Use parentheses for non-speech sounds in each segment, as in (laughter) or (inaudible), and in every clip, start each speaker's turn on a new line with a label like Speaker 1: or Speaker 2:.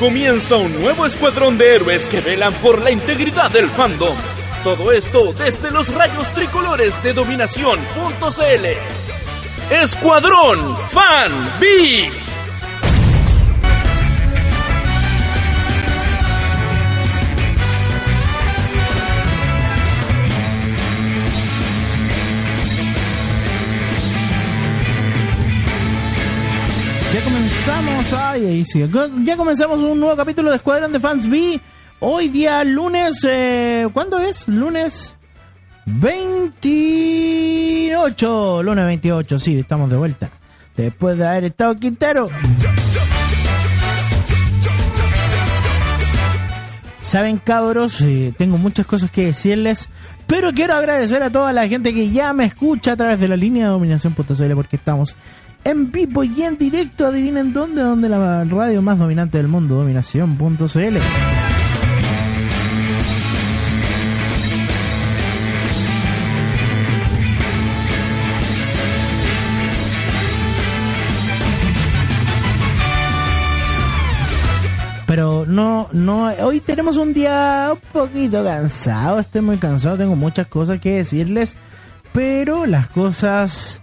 Speaker 1: Comienza un nuevo escuadrón de héroes que velan por la integridad del fandom. Todo esto desde los rayos tricolores de dominación.cl. Escuadrón Fan B.
Speaker 2: Comenzamos, ahí sí. Ya comenzamos un nuevo capítulo de Escuadrón de Fans B. Hoy día lunes, eh, ¿cuándo es? Lunes 28, lunes 28, sí, estamos de vuelta. Después de haber estado Quintero. Saben cabros, eh, tengo muchas cosas que decirles, pero quiero agradecer a toda la gente que ya me escucha a través de la línea de dominación.cl porque estamos en vivo y en directo, adivinen dónde, donde la radio más dominante del mundo, dominación.cl. Pero no, no, hoy tenemos un día un poquito cansado, estoy muy cansado, tengo muchas cosas que decirles, pero las cosas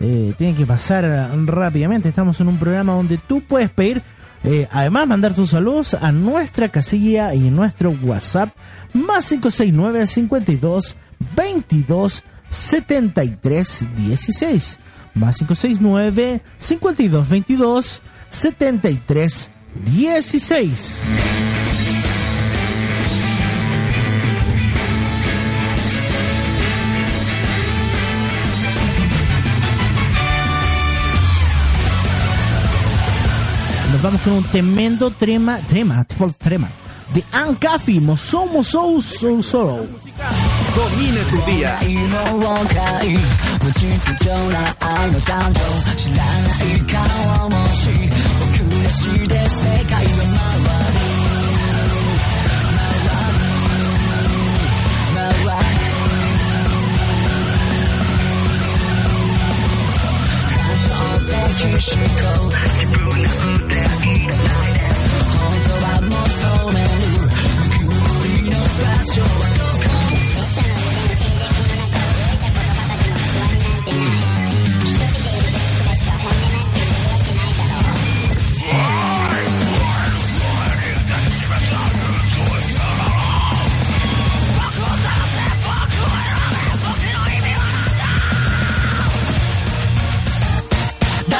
Speaker 2: eh, tienen que pasar rápidamente. Estamos en un programa donde tú puedes pedir, eh, además mandar tus saludos a nuestra casilla y nuestro WhatsApp más 569 52 22 73 16 más 569 52 22 73 16. Vamos con un tremendo trema, trema, tipo trema, de Ancafi, Mosou Mosou Sou Sorrow.
Speaker 1: Domine tu día.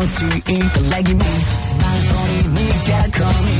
Speaker 3: want to eat like me. 스마트폰이 니가 고민.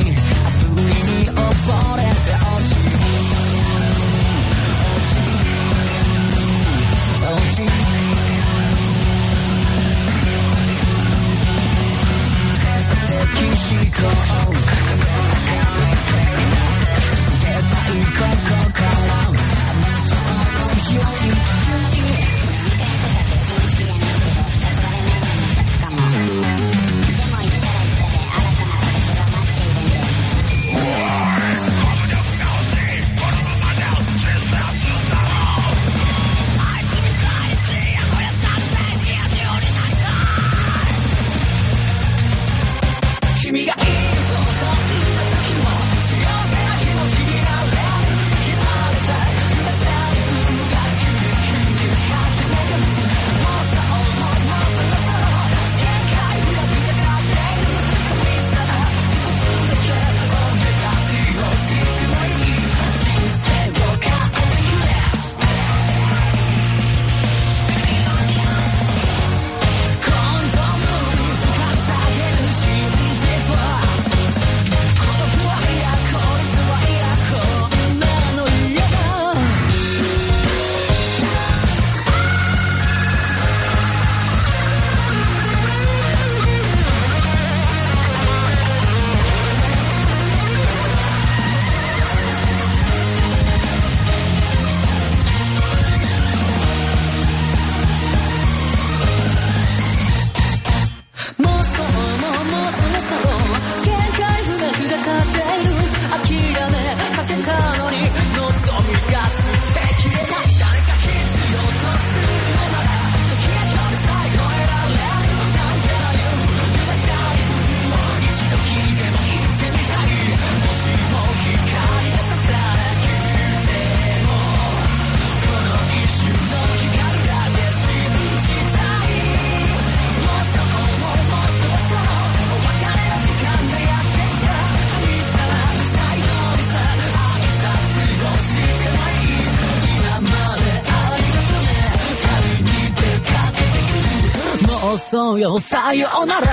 Speaker 3: うよさようなら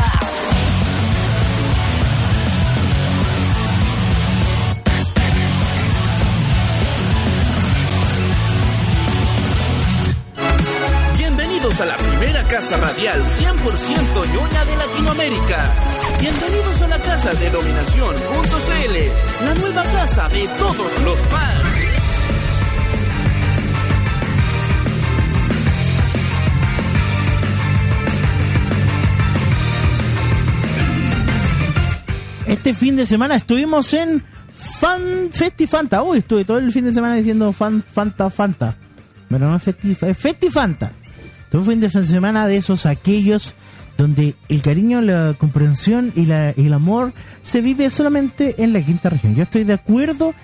Speaker 1: Bienvenidos a la primera casa radial 100% ñoña de Latinoamérica. Bienvenidos a la casa de dominación.cl, la nueva casa de todos los fans.
Speaker 2: Este fin de semana estuvimos en Fan Festifanta. Uy, estuve todo el fin de semana diciendo Fan Fanta Fanta. Pero no es Festi, es Festifanta. Todo fin de semana de esos aquellos donde el cariño, la comprensión y, la, el amor se vive solamente en la quinta región. Yo estoy de acuerdo,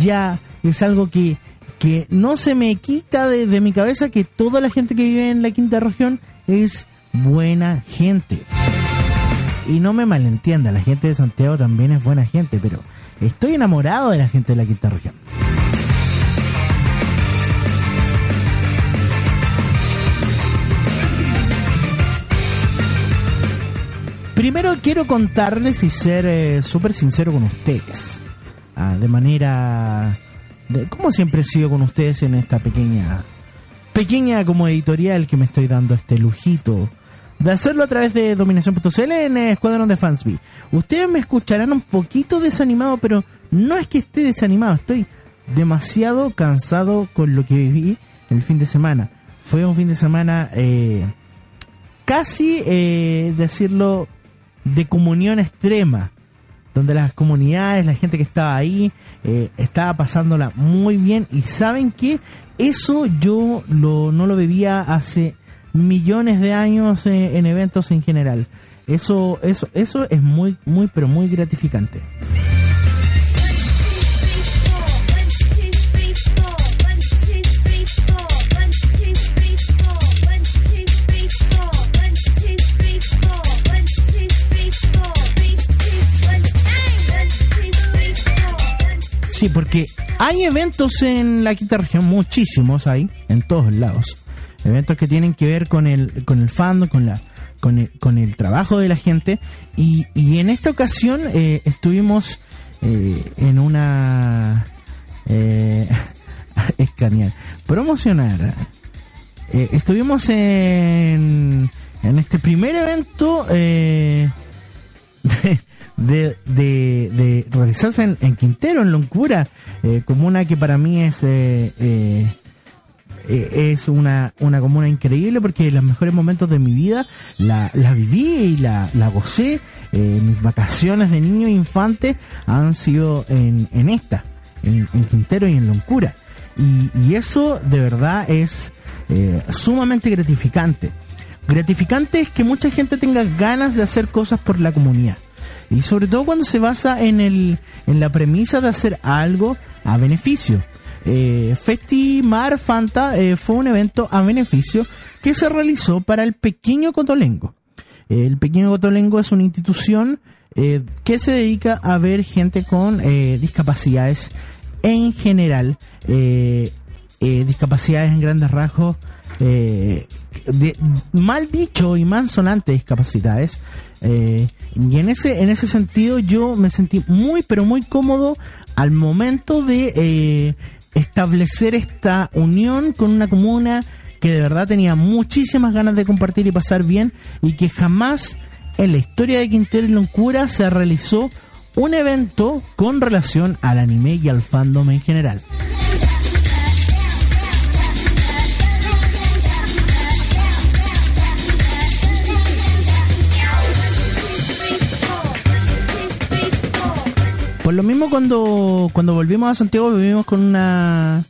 Speaker 2: ya es algo que, que no se me quita de, de mi cabeza que toda la gente que vive en la quinta región es buena gente. Y no me malentienda, la gente de Santiago también es buena gente, pero estoy enamorado de la gente de la quinta región. Primero quiero contarles y ser eh, súper sincero con ustedes. Ah, de manera... De, como siempre he sido con ustedes en esta pequeña... Pequeña como editorial que me estoy dando este lujito de hacerlo a través de dominación.cl en Escuadrón de Fansby. Ustedes me escucharán un poquito desanimado, pero no es que esté desanimado, estoy demasiado cansado con lo que viví el fin de semana. Fue un fin de semana eh, casi, eh, decirlo, de comunión extrema, donde las comunidades, la gente que estaba ahí, eh, estaba pasándola muy bien y saben que eso yo lo, no lo vivía hace millones de años eh, en eventos en general. Eso, eso, eso es muy, muy, pero muy gratificante. Sí, porque hay eventos en la quinta región, muchísimos hay, en todos lados. Eventos que tienen que ver con el, con el fandom, con la, con el, con el trabajo de la gente. Y, y en esta ocasión eh, estuvimos eh, en una eh, (laughs) escanear, promocionar. Eh, estuvimos en, en este primer evento eh, (laughs) de, de, de realizarse en, en Quintero, en Loncura, eh, comuna que para mí es eh, eh, es una, una comuna increíble porque los mejores momentos de mi vida la, la viví y la, la gocé. Eh, mis vacaciones de niño e infante han sido en, en esta, en, en Quintero y en Loncura. Y, y eso de verdad es eh, sumamente gratificante. Gratificante es que mucha gente tenga ganas de hacer cosas por la comunidad. Y sobre todo cuando se basa en, el, en la premisa de hacer algo a beneficio. Eh, Festimar Fanta eh, fue un evento a beneficio que se realizó para el Pequeño Cotolengo. El Pequeño Cotolengo es una institución eh, que se dedica a ver gente con eh, discapacidades en general, eh, eh, discapacidades en grandes rasgos, eh, mal dicho y malsonante discapacidades. Eh, y en ese, en ese sentido yo me sentí muy pero muy cómodo al momento de eh, establecer esta unión con una comuna que de verdad tenía muchísimas ganas de compartir y pasar bien y que jamás en la historia de Quintero y Loncura se realizó un evento con relación al anime y al fandom en general. Lo mismo cuando, cuando volvimos a Santiago vivimos con una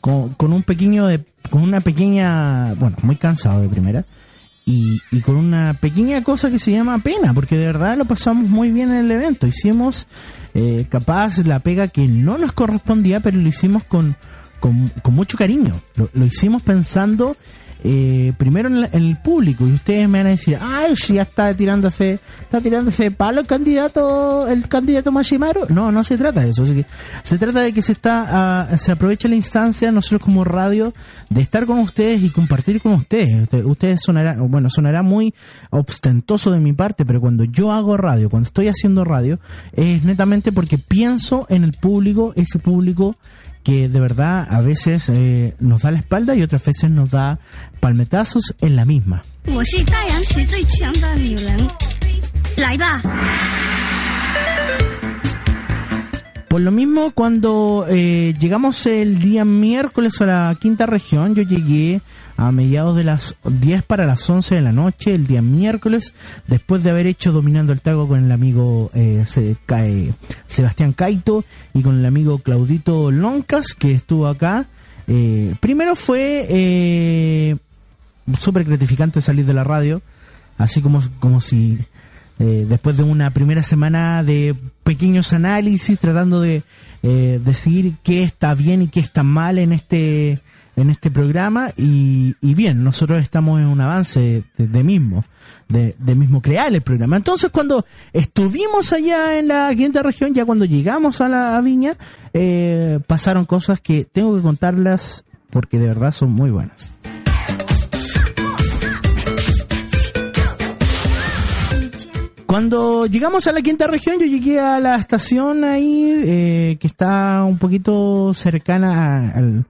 Speaker 2: con, con un pequeño de, con una pequeña bueno muy cansado de primera y, con una pequeña cosa que se llama pena porque de verdad lo pasamos muy bien en el evento. Hicimos eh, capaz la pega que no nos correspondía pero lo hicimos con, con, con mucho cariño. Lo, lo hicimos pensando eh, primero en, la- en el público y ustedes me van a decir, ay, si ya está tirándose, está tirándose palo el candidato, el candidato Mashimaro. No, no se trata de eso. así que se trata de que se está, ah, se aprovecha la instancia nosotros como radio de estar con ustedes y compartir con ustedes. Usted- Ustedes sonarán, bueno, sonará muy ostentoso de mi parte, pero cuando yo hago radio, cuando estoy haciendo radio, es netamente porque pienso en el público, ese público que de verdad a veces eh, nos da la espalda y otras veces nos da palmetazos en la misma. Por lo mismo, cuando eh, llegamos el día miércoles a la quinta región, yo llegué a mediados de las 10 para las 11 de la noche, el día miércoles, después de haber hecho Dominando el Tago con el amigo eh, Se- eh, Sebastián Caito y con el amigo Claudito Loncas, que estuvo acá. Eh, primero fue eh, súper gratificante salir de la radio, así como, como si eh, después de una primera semana de pequeños análisis, tratando de eh, decidir qué está bien y qué está mal en este en este programa y, y bien, nosotros estamos en un avance de, mismo, de, mismo crear el programa. Entonces cuando estuvimos allá en la quinta región, ya cuando llegamos a la viña, eh, pasaron cosas que tengo que contarlas porque de verdad son muy buenas. Cuando llegamos a la quinta región, yo llegué a la estación ahí, eh, que está un poquito cercana al-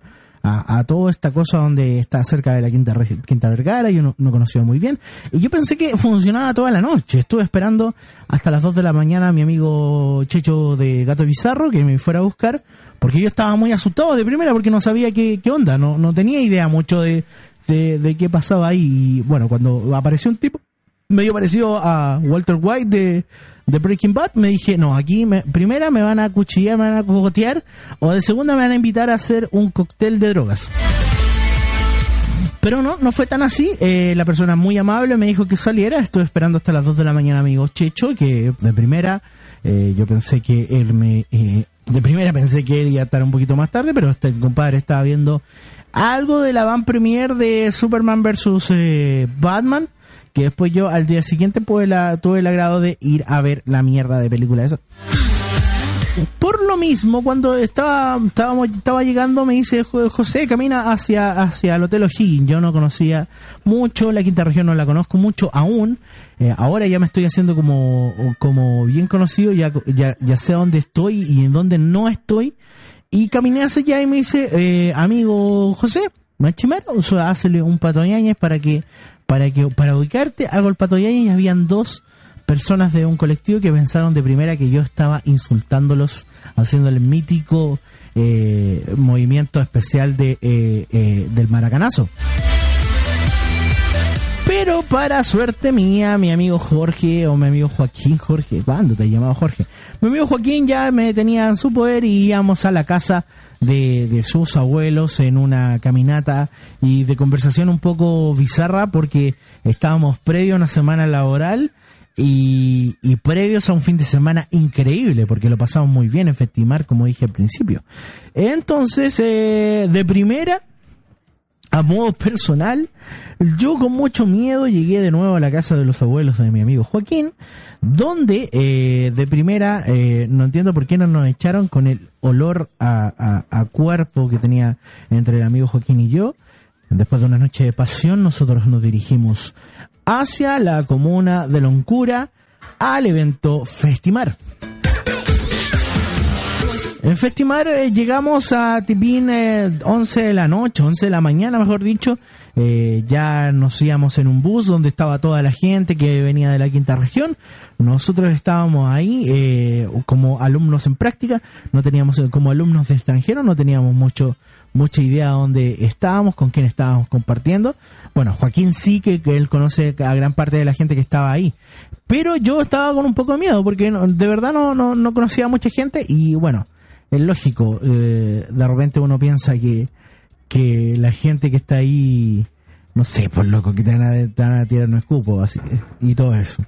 Speaker 2: a- a toda esta cosa donde está cerca de la quinta, quinta Vergara, yo no, no conocía muy bien. Y yo pensé que funcionaba toda la noche. Estuve esperando hasta las 2 de la mañana a mi amigo Checho de Gato Bizarro que me fuera a buscar, porque yo estaba muy asustado de primera porque no sabía qué, qué onda, no, no tenía idea mucho de, de, de qué pasaba ahí. Y bueno, cuando apareció un tipo medio parecido a Walter White de, de Breaking Bad, me dije, no, aquí me- primera me van a cuchillar, me van a cogotear, o de segunda me van a invitar a hacer un cóctel de drogas. Pero no, no fue tan así. Eh, la persona muy amable me dijo que saliera. Estuve esperando hasta las 2 de la mañana, amigo Checho, que de primera eh, yo pensé que él me... eh, de primera pensé que él iba a estar un poquito más tarde, pero este compadre estaba viendo algo de la van premier de Superman vs. eh, Batman, que después yo al día siguiente tuve, el agrado de ir a ver la mierda de película esa. Por lo mismo, cuando estaba, estaba llegando, me dice "Jo- José, camina hacia, hacia el Hotel O'Higgins. Yo no conocía mucho, la quinta región no la conozco mucho aún. Eh, ahora ya me estoy haciendo como, como bien conocido, ya, ya, ya sé dónde estoy y en dónde no estoy. Y caminé hacia allá y me dice, eh, amigo José, machimero, o sea, hazle un patoñañez para que, para que, para ubicarte, hago el patoñañez y habían dos personas de un colectivo que pensaron de primera que yo estaba insultándolos, haciendo el mítico eh, movimiento especial de eh, eh, del maracanazo. Pero para suerte mía, mi amigo Jorge o mi amigo Joaquín, Jorge, ¿cuándo te llamado Jorge? Mi amigo Joaquín ya me tenía en su poder y íbamos a la casa de, de sus abuelos en una caminata y de conversación un poco bizarra porque estábamos previo a una semana laboral y, y previos a un fin de semana increíble porque lo pasamos muy bien en Festimar como dije al principio. Entonces, eh, de primera, a modo personal, yo con mucho miedo llegué de nuevo a la casa de los abuelos de mi amigo Joaquín, donde eh, de primera, eh, no entiendo por qué no nos echaron con el olor a, a- a cuerpo que tenía entre el amigo Joaquín y yo. Después de una noche de pasión, nosotros nos dirigimos hacia la comuna de Loncura al evento Festimar. En Festimar eh, llegamos a Tipín eh, 11 de la noche, 11 de la mañana, mejor dicho. Eh, ya nos íbamos en un bus donde estaba toda la gente que venía de la quinta región. Nosotros estábamos ahí eh, como alumnos en práctica, no teníamos eh, como alumnos de extranjero, no teníamos mucho mucha idea de dónde estábamos, con quién estábamos compartiendo. Bueno, Joaquín sí que, él conoce a gran parte de la gente que estaba ahí. Pero yo estaba con un poco de miedo porque de verdad no, no, no conocía a mucha gente y bueno, es lógico, eh, de repente uno piensa que, que la gente que está ahí, no sé, por loco, que te van a, te van a tirar un escupo así, y todo eso.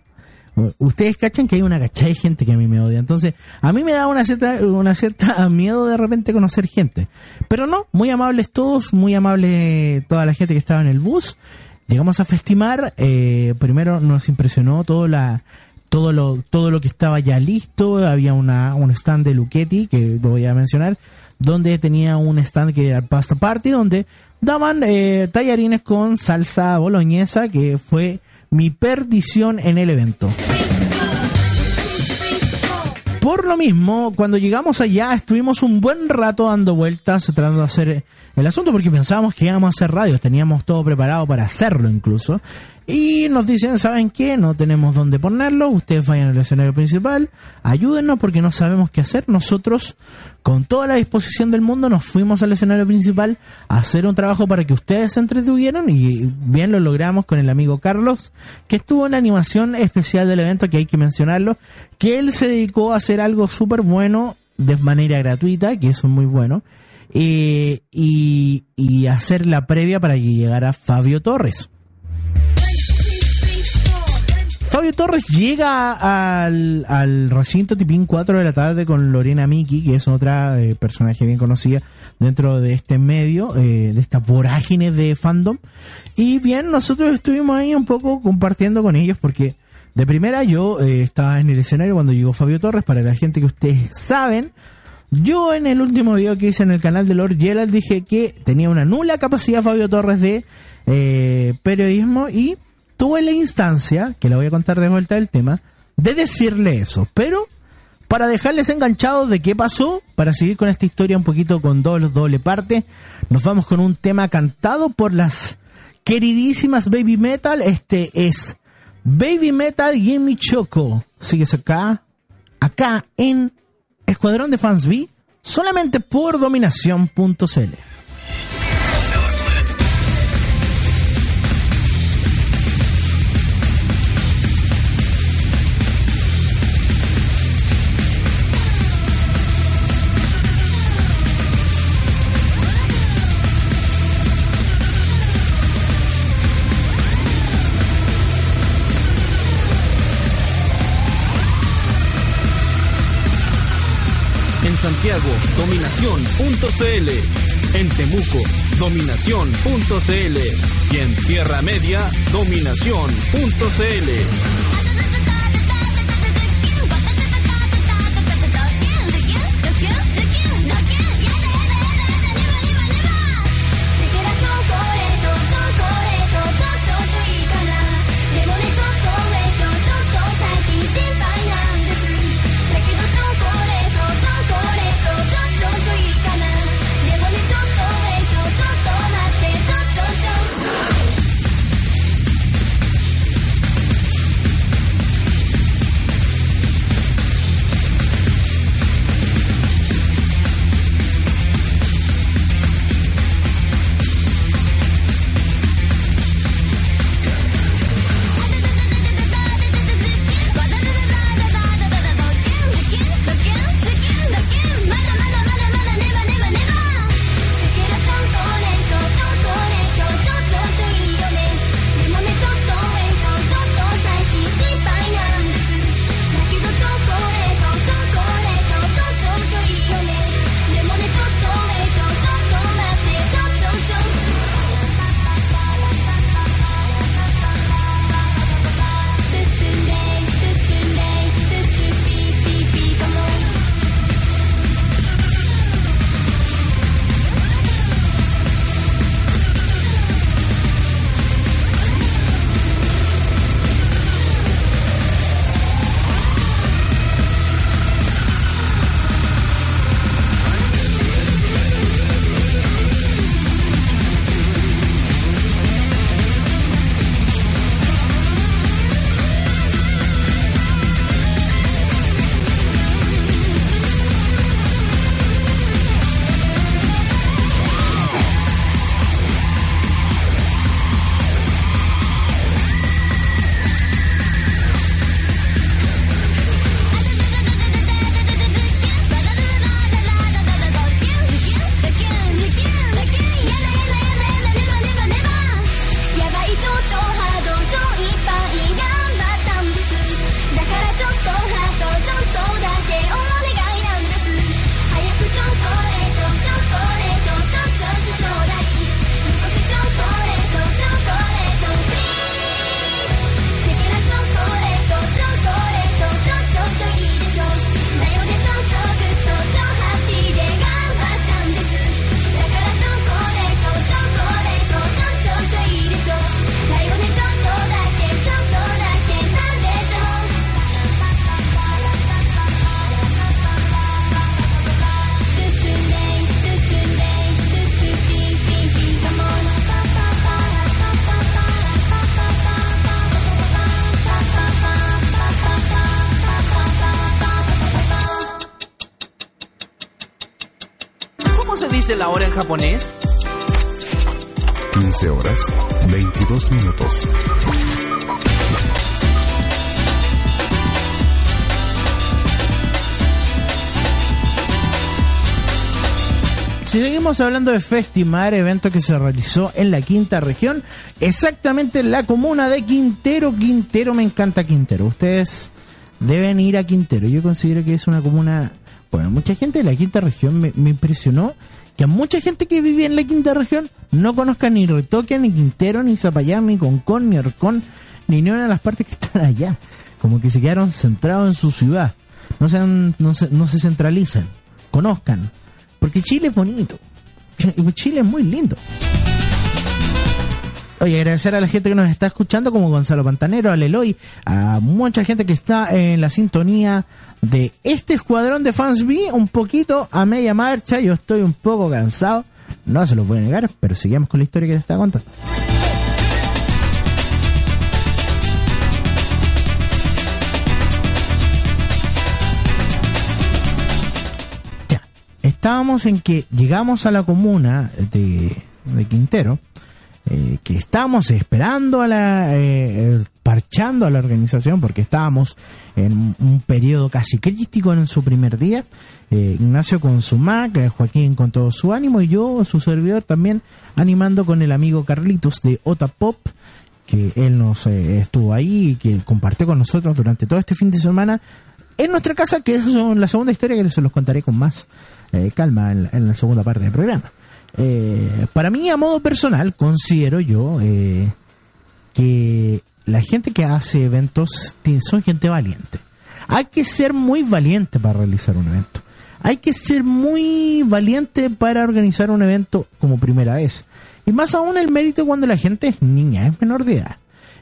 Speaker 2: Ustedes cachan que hay una cachada de gente que a mí me odia. Entonces, a mí me da una cierta, una cierta (laughs) miedo de repente conocer gente. Pero no, muy amables todos, muy amable toda la gente que estaba en el bus. Llegamos a Festimar. eh, primero nos impresionó todo la, todo lo, todo lo que estaba ya listo. Había una, un stand de Luchetti, que voy a mencionar, donde tenía un stand que era Pasta Party, donde daban eh, tallarines con salsa boloñesa, que fue mi perdición en el evento. Por lo mismo, cuando llegamos allá estuvimos un buen rato dando vueltas tratando de hacer el asunto porque pensábamos que íbamos a hacer radios, teníamos todo preparado para hacerlo incluso. Y nos dicen, ¿saben qué? No tenemos dónde ponerlo, ustedes vayan al escenario principal, ayúdennos porque no sabemos qué hacer. Nosotros, con toda la disposición del mundo, nos fuimos al escenario principal a hacer un trabajo para que ustedes se entretuvieran y bien lo logramos con el amigo Carlos, que estuvo en la animación especial del evento, que hay que mencionarlo, que él se dedicó a hacer algo súper bueno de manera gratuita, que eso es muy bueno, eh, y, y hacer la previa para que llegara Fabio Torres. Fabio Torres llega al, al recinto Tipín 4 de la tarde con Lorena Miki, que es otra eh, personaje bien conocida dentro de este medio, eh, de esta vorágine de fandom. Y bien, nosotros estuvimos ahí un poco compartiendo con ellos porque de primera yo eh, estaba en el escenario cuando llegó Fabio Torres, para la gente que ustedes saben. Yo en el último video que hice en el canal de Lord Gerald dije que tenía una nula capacidad Fabio Torres de eh, periodismo y tuve la instancia, que la voy a contar de vuelta del tema, de decirle eso. Pero para dejarles enganchados de qué pasó, para seguir con esta historia un poquito con doble, doble parte, nos vamos con un tema cantado por las queridísimas Baby Metal. Este es Baby Metal Gimme Choco. Sigues acá, acá en Escuadrón de Fans B, solamente por dominación.cl.
Speaker 4: Santiago, dominación.cl. En Temuco, dominación.cl. Y en Tierra Media, dominación.cl.「
Speaker 1: japonés?
Speaker 5: 15 horas 22 minutos.
Speaker 2: Si seguimos hablando de Festimar, evento que se realizó en la quinta región, exactamente en la comuna de Quintero. Quintero, me encanta Quintero. Ustedes deben ir a Quintero. Yo considero que es una comuna. Bueno, mucha gente de la quinta región me, me impresionó que a mucha gente que vive en la quinta región no conozca ni Retoque, ni Quintero, ni Zapayán, ni Concón, ni Arcón, ni ninguna de las partes que están allá. Como que se quedaron centrados en su ciudad. No, sean, no, se, no se centralicen. Conozcan. Porque Chile es bonito. (laughs) Chile es muy lindo. Oye, agradecer a la gente que nos está escuchando, como Gonzalo Pantanero, a Leloy, a mucha gente que está en la sintonía de este escuadrón de fans B, un poquito a media marcha. Yo estoy un poco cansado, no se lo voy negar, pero seguimos con la historia que les estaba contando. Ya, estábamos en que llegamos a la comuna de Quintero, eh, que estábamos esperando a la, eh, eh, parchando a la organización porque estábamos en un periodo casi crítico en su primer día. Eh, Ignacio con su Mac, eh, Joaquín con todo su ánimo y yo, su servidor, también animando con el amigo Carlitos de Ota Pop, que él nos estuvo ahí y que compartió con nosotros durante todo este fin de semana en nuestra casa, que es la segunda historia que se los contaré con más calma en, en la segunda parte del programa. Eh, para mí, a modo personal, considero yo eh, que la gente que hace eventos son gente valiente. Hay que ser muy valiente para realizar un evento. Hay que ser muy valiente para organizar un evento como primera vez. Y más aún el mérito cuando la gente es niña, es menor de edad.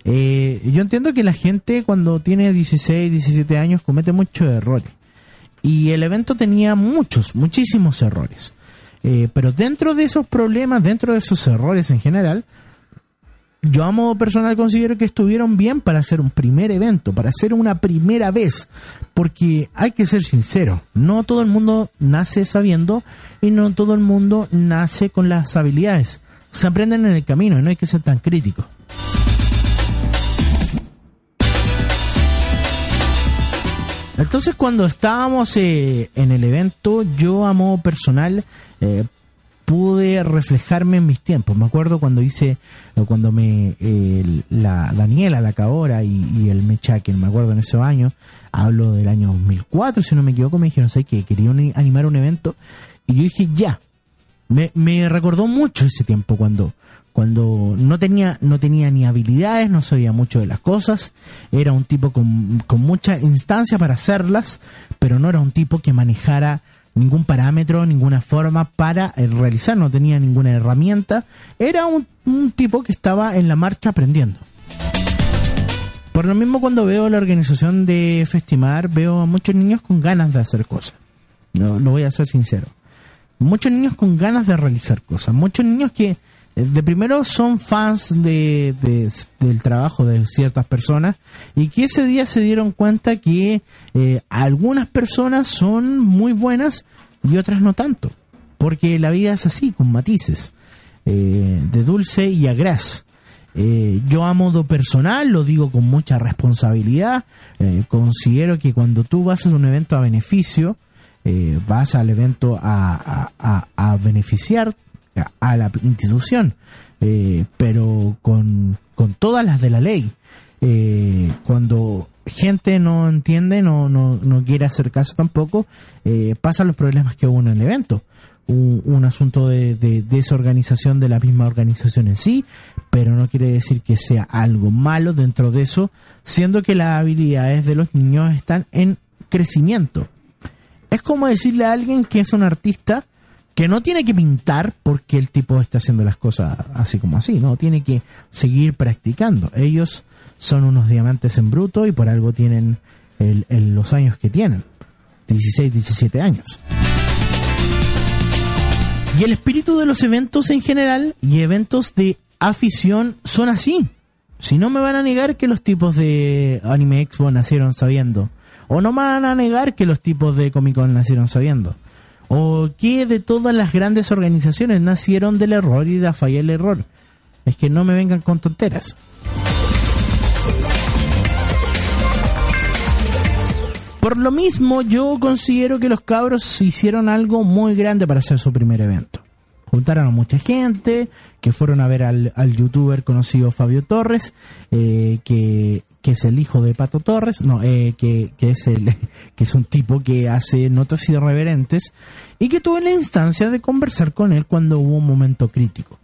Speaker 2: Eh, yo entiendo que la gente cuando tiene 16, 17 años comete muchos errores. Y el evento tenía muchos, muchísimos errores. Eh, pero dentro de esos problemas, dentro de esos errores en general, yo a modo personal considero que estuvieron bien para hacer un primer evento, para hacer una primera vez, porque hay que ser sincero, no todo el mundo nace sabiendo y no todo el mundo nace con las habilidades. Se aprenden en el camino y no hay que ser tan crítico. Entonces cuando estábamos eh, en el evento, yo a modo personal eh, pude reflejarme en mis tiempos. Me acuerdo cuando hice, o cuando me, eh, la Daniela, la Cabora y, el Mechaken, me acuerdo en esos años, hablo del año 2004, si no me equivoco, me dijeron, sé que querían animar un evento, y yo dije, ya. Me, me recordó mucho ese tiempo cuando, cuando no tenía, no tenía ni habilidades, no sabía mucho de las cosas, era un tipo con, con mucha instancia para hacerlas, pero no era un tipo que manejara ningún parámetro, ninguna forma para eh, realizar, no tenía ninguna herramienta, era un, un tipo que estaba en la marcha aprendiendo. Por lo mismo cuando veo la organización de Festimar, veo a muchos niños con ganas de hacer cosas. No, lo voy a ser sincero. Muchos niños con ganas de realizar cosas. Muchos niños que de primero son fans de, de- del trabajo de ciertas personas y que ese día se dieron cuenta que eh, algunas personas son muy buenas y otras no tanto. Porque la vida es así, con matices, eh, de dulce y a. Eh, yo a modo personal, lo digo con mucha responsabilidad, considero que cuando tú vas a un evento a beneficio, vas al evento a, a- a- a beneficiar a, la institución, eh, pero con, con todas las de la ley. Eh, cuando gente no entiende, no, no, no quiere hacer caso tampoco, eh, pasan los problemas que hubo en el evento. Un, un asunto de, de desorganización de la misma organización en sí, pero no quiere decir que sea algo malo dentro de eso, siendo que las habilidades de los niños están en crecimiento. Es como decirle a alguien que es un artista que no tiene que pintar porque el tipo está haciendo las cosas así como así, no, tiene que seguir practicando. Ellos son unos diamantes en bruto y por algo tienen los años que tienen, 16, 17 años. Y el espíritu de los eventos en general y eventos de afición son así. Si no me van a negar que los tipos de Anime Expo nacieron sabiendo. O no me van a negar que los tipos de Comic Con nacieron sabiendo. ¿O qué de todas las grandes organizaciones nacieron del error y de la falla del error? Es que no me vengan con tonteras. Por lo mismo, yo considero que los cabros hicieron algo muy grande para hacer su primer evento. Juntaron a mucha gente, que fueron a ver al, al youtuber conocido Fabio Torres, eh, que, que es el hijo de Pato Torres, no, eh, que, que es el, (laughs) que es un tipo que hace notas irreverentes, y que tuve la instancia de conversar con él cuando hubo un momento crítico.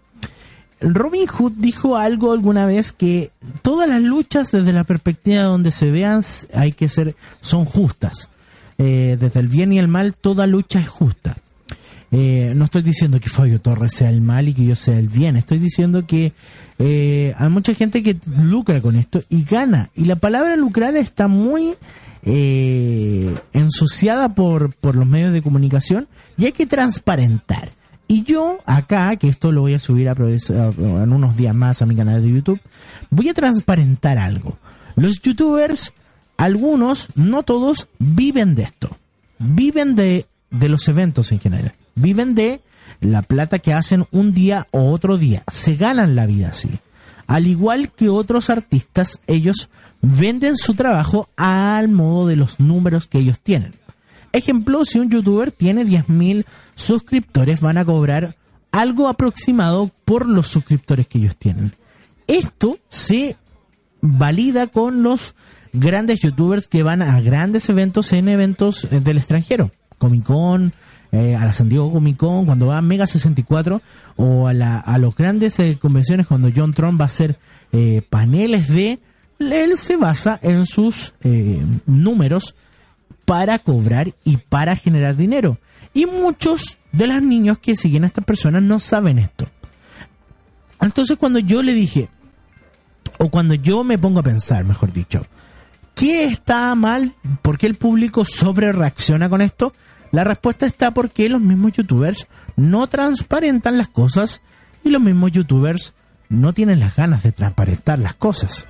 Speaker 2: Robin Hood dijo algo alguna vez que todas las luchas desde la perspectiva donde se vean hay que ser son justas. Eh, desde el bien y el mal toda lucha es justa. Eh, no estoy diciendo que Fabio Torres sea el mal y que yo sea el bien. Estoy diciendo que eh, hay mucha gente que lucra con esto y gana. Y la palabra lucrar está muy eh, ensuciada por, por los medios de comunicación y hay que transparentar. Y yo acá, que esto lo voy a subir a, en unos días más a mi canal de YouTube, voy a transparentar algo. Los youtubers, algunos, no todos, viven de esto. Viven de, de los eventos en general. Viven de la plata que hacen un día o otro día. Se ganan la vida así. Al igual que otros artistas, ellos venden su trabajo al modo de los números que ellos tienen. Ejemplo, si un youtuber tiene 10.000 suscriptores, van a cobrar algo aproximado por los suscriptores que ellos tienen. Esto se valida con los grandes youtubers que van a grandes eventos en eventos del extranjero. Comic Con, eh, a la San Diego Comic Con, cuando va a Mega 64, o a, la, a los grandes eh, convenciones cuando John Trump va a hacer eh, paneles de... Él se basa en sus eh, números para cobrar y para generar dinero. Y muchos de los niños que siguen a estas personas no saben esto. Entonces cuando yo le dije, o cuando yo me pongo a pensar, mejor dicho, ¿qué está mal? ¿Por qué el público sobre reacciona con esto? La respuesta está porque los mismos youtubers no transparentan las cosas y los mismos youtubers no tienen las ganas de transparentar las cosas.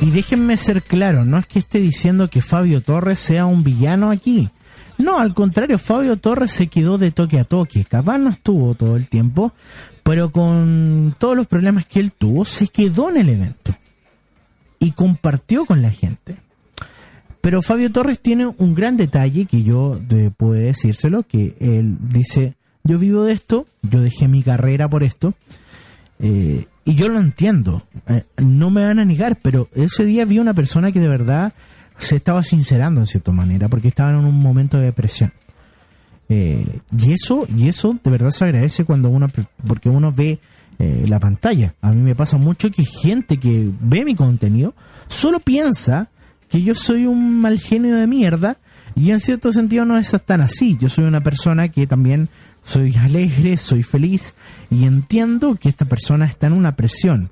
Speaker 2: Y déjenme ser claro, no es que esté diciendo que Fabio Torres sea un villano aquí. No, al contrario, Fabio Torres se quedó de toque a toque. Capaz no estuvo todo el tiempo, pero con todos los problemas que él tuvo, se quedó en el evento. Y compartió con la gente. Pero Fabio Torres tiene un gran detalle que yo puedo decírselo, que él dice, yo vivo de esto, yo dejé mi carrera por esto, eh, y yo lo entiendo, eh, no me van a negar, pero ese día vi una persona que de verdad se estaba sincerando en cierta manera, porque estaba en un momento de depresión. Eh, y eso, y eso de verdad se agradece cuando uno, porque uno ve la pantalla. A mí me pasa mucho que gente que ve mi contenido solo piensa que yo soy un mal genio de mierda y en cierto sentido no es tan así. Yo soy una persona que también soy alegre, soy feliz y entiendo que esta persona está en una presión,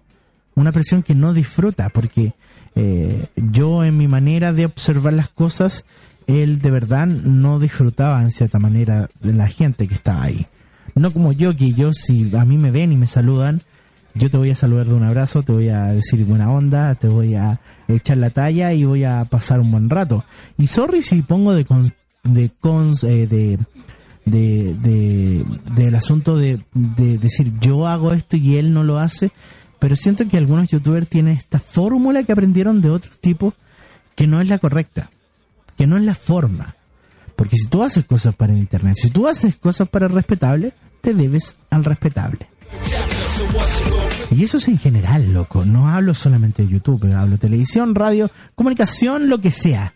Speaker 2: una presión que no disfruta porque eh, yo en mi manera de observar las cosas, él de verdad no disfrutaba en cierta manera de la gente que estaba ahí. No como yo, que yo si a mí me ven y me saludan, yo te voy a saludar de un abrazo, te voy a decir buena onda, te voy a echar la talla y voy a pasar un buen rato. Y sorry si pongo de cons- de cons- eh, de, de, de- del asunto de, de decir yo hago esto y él no lo hace, pero siento que algunos youtubers tienen esta fórmula que aprendieron de otros tipos que no es la correcta, que no es la forma. Porque si tú haces cosas para el internet, si tú haces cosas para el respetable, te debes al respetable. Y eso es en general, loco. No hablo solamente de YouTube, hablo de televisión, radio, comunicación, lo que sea.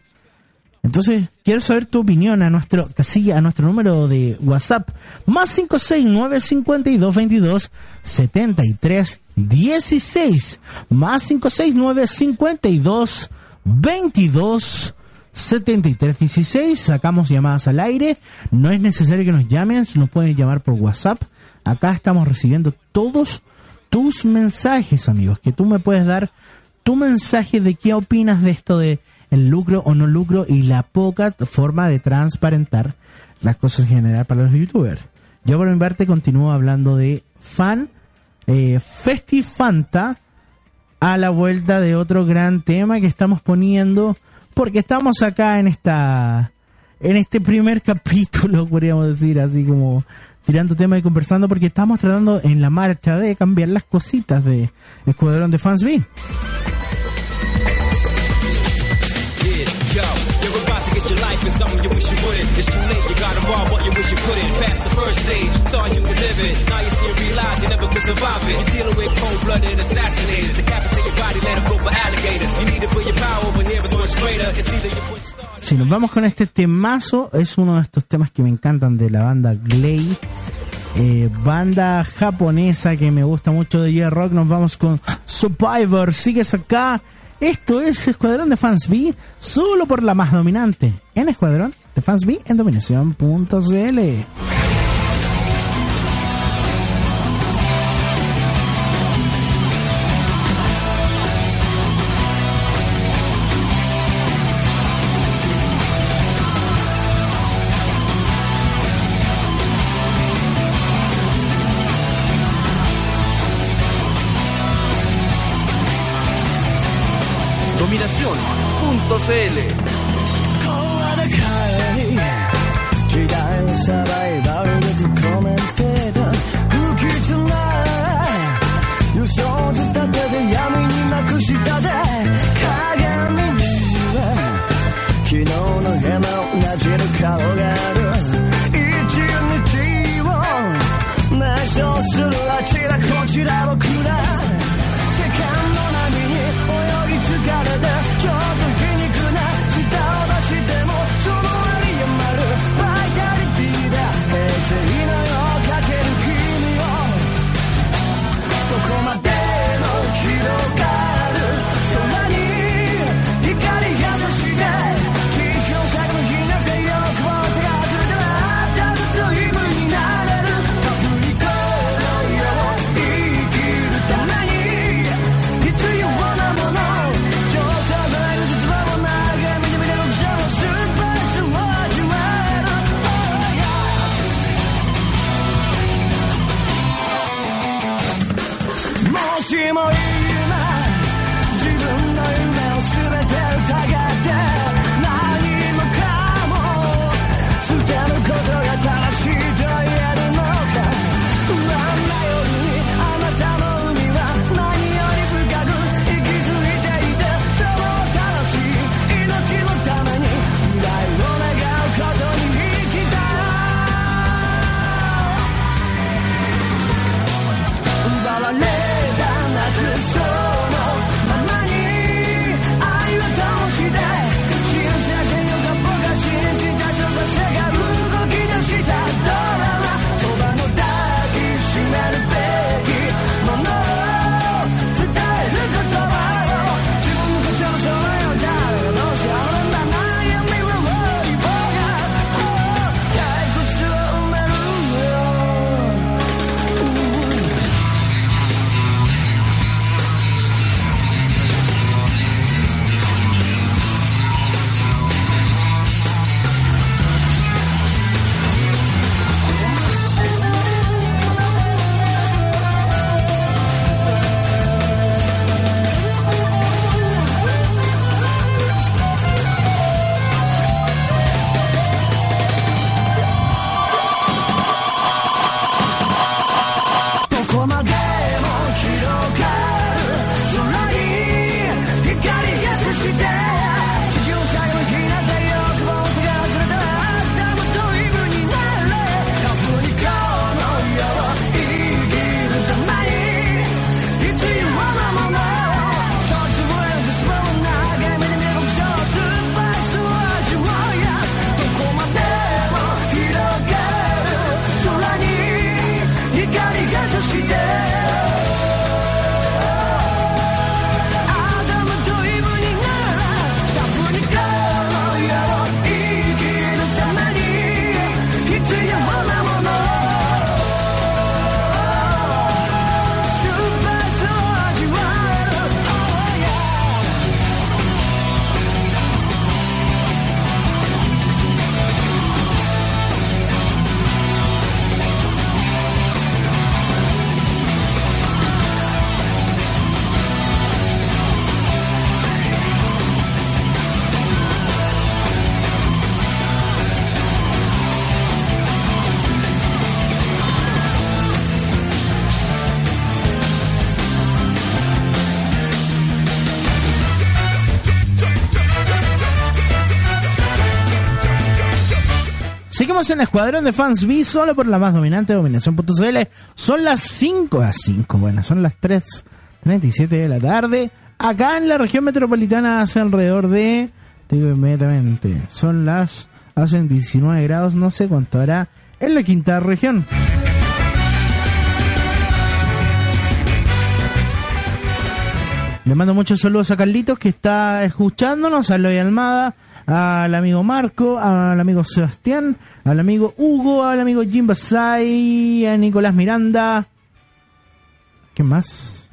Speaker 2: Entonces, quiero saber tu opinión a nuestro casilla, a nuestro número de WhatsApp, más 569 52 22 73 16, más 569 52 22 73 16. Sacamos llamadas al aire. No es necesario que nos llamen, nos pueden llamar por WhatsApp. Acá estamos recibiendo todos tus mensajes, amigos, que tú me puedes dar tu mensaje de qué opinas de esto de el lucro o no lucro y la poca forma de transparentar las cosas en general para los youtubers. Yo por mi parte continúo hablando de fan, eh, Festifanta, a la vuelta de otro gran tema que estamos poniendo,
Speaker 6: porque estamos acá en esta en este primer capítulo, (laughs) podríamos decir, así como tirando temas y conversando, porque estamos tratando en la marcha de cambiar las cositas de Escuadrón de Fans B. Si nos vamos con este temazo, es uno de estos temas que me encantan de la banda Glay eh, banda japonesa que me gusta mucho de J-Rock. Nos vamos con Survivor. Sigues acá. Esto es Escuadrón de Fans B, solo por la más dominante. En Escuadrón de Fans B en dominación.cl.
Speaker 2: Escuadrón de Fans B, solo por la más dominante dominación.cl. Son las 5 a 5, bueno, son las 3.37 de la tarde. Acá en la región metropolitana hace alrededor de, te digo inmediatamente, son las, hacen 19 grados, no sé cuánto hará en la quinta región. Le mando muchos saludos a Carlitos que está escuchándonos, a Eloy Almada, al amigo Marco, al amigo Sebastián, al amigo Hugo, al amigo Jim Basay, a Nicolás Miranda. ¿Qué más?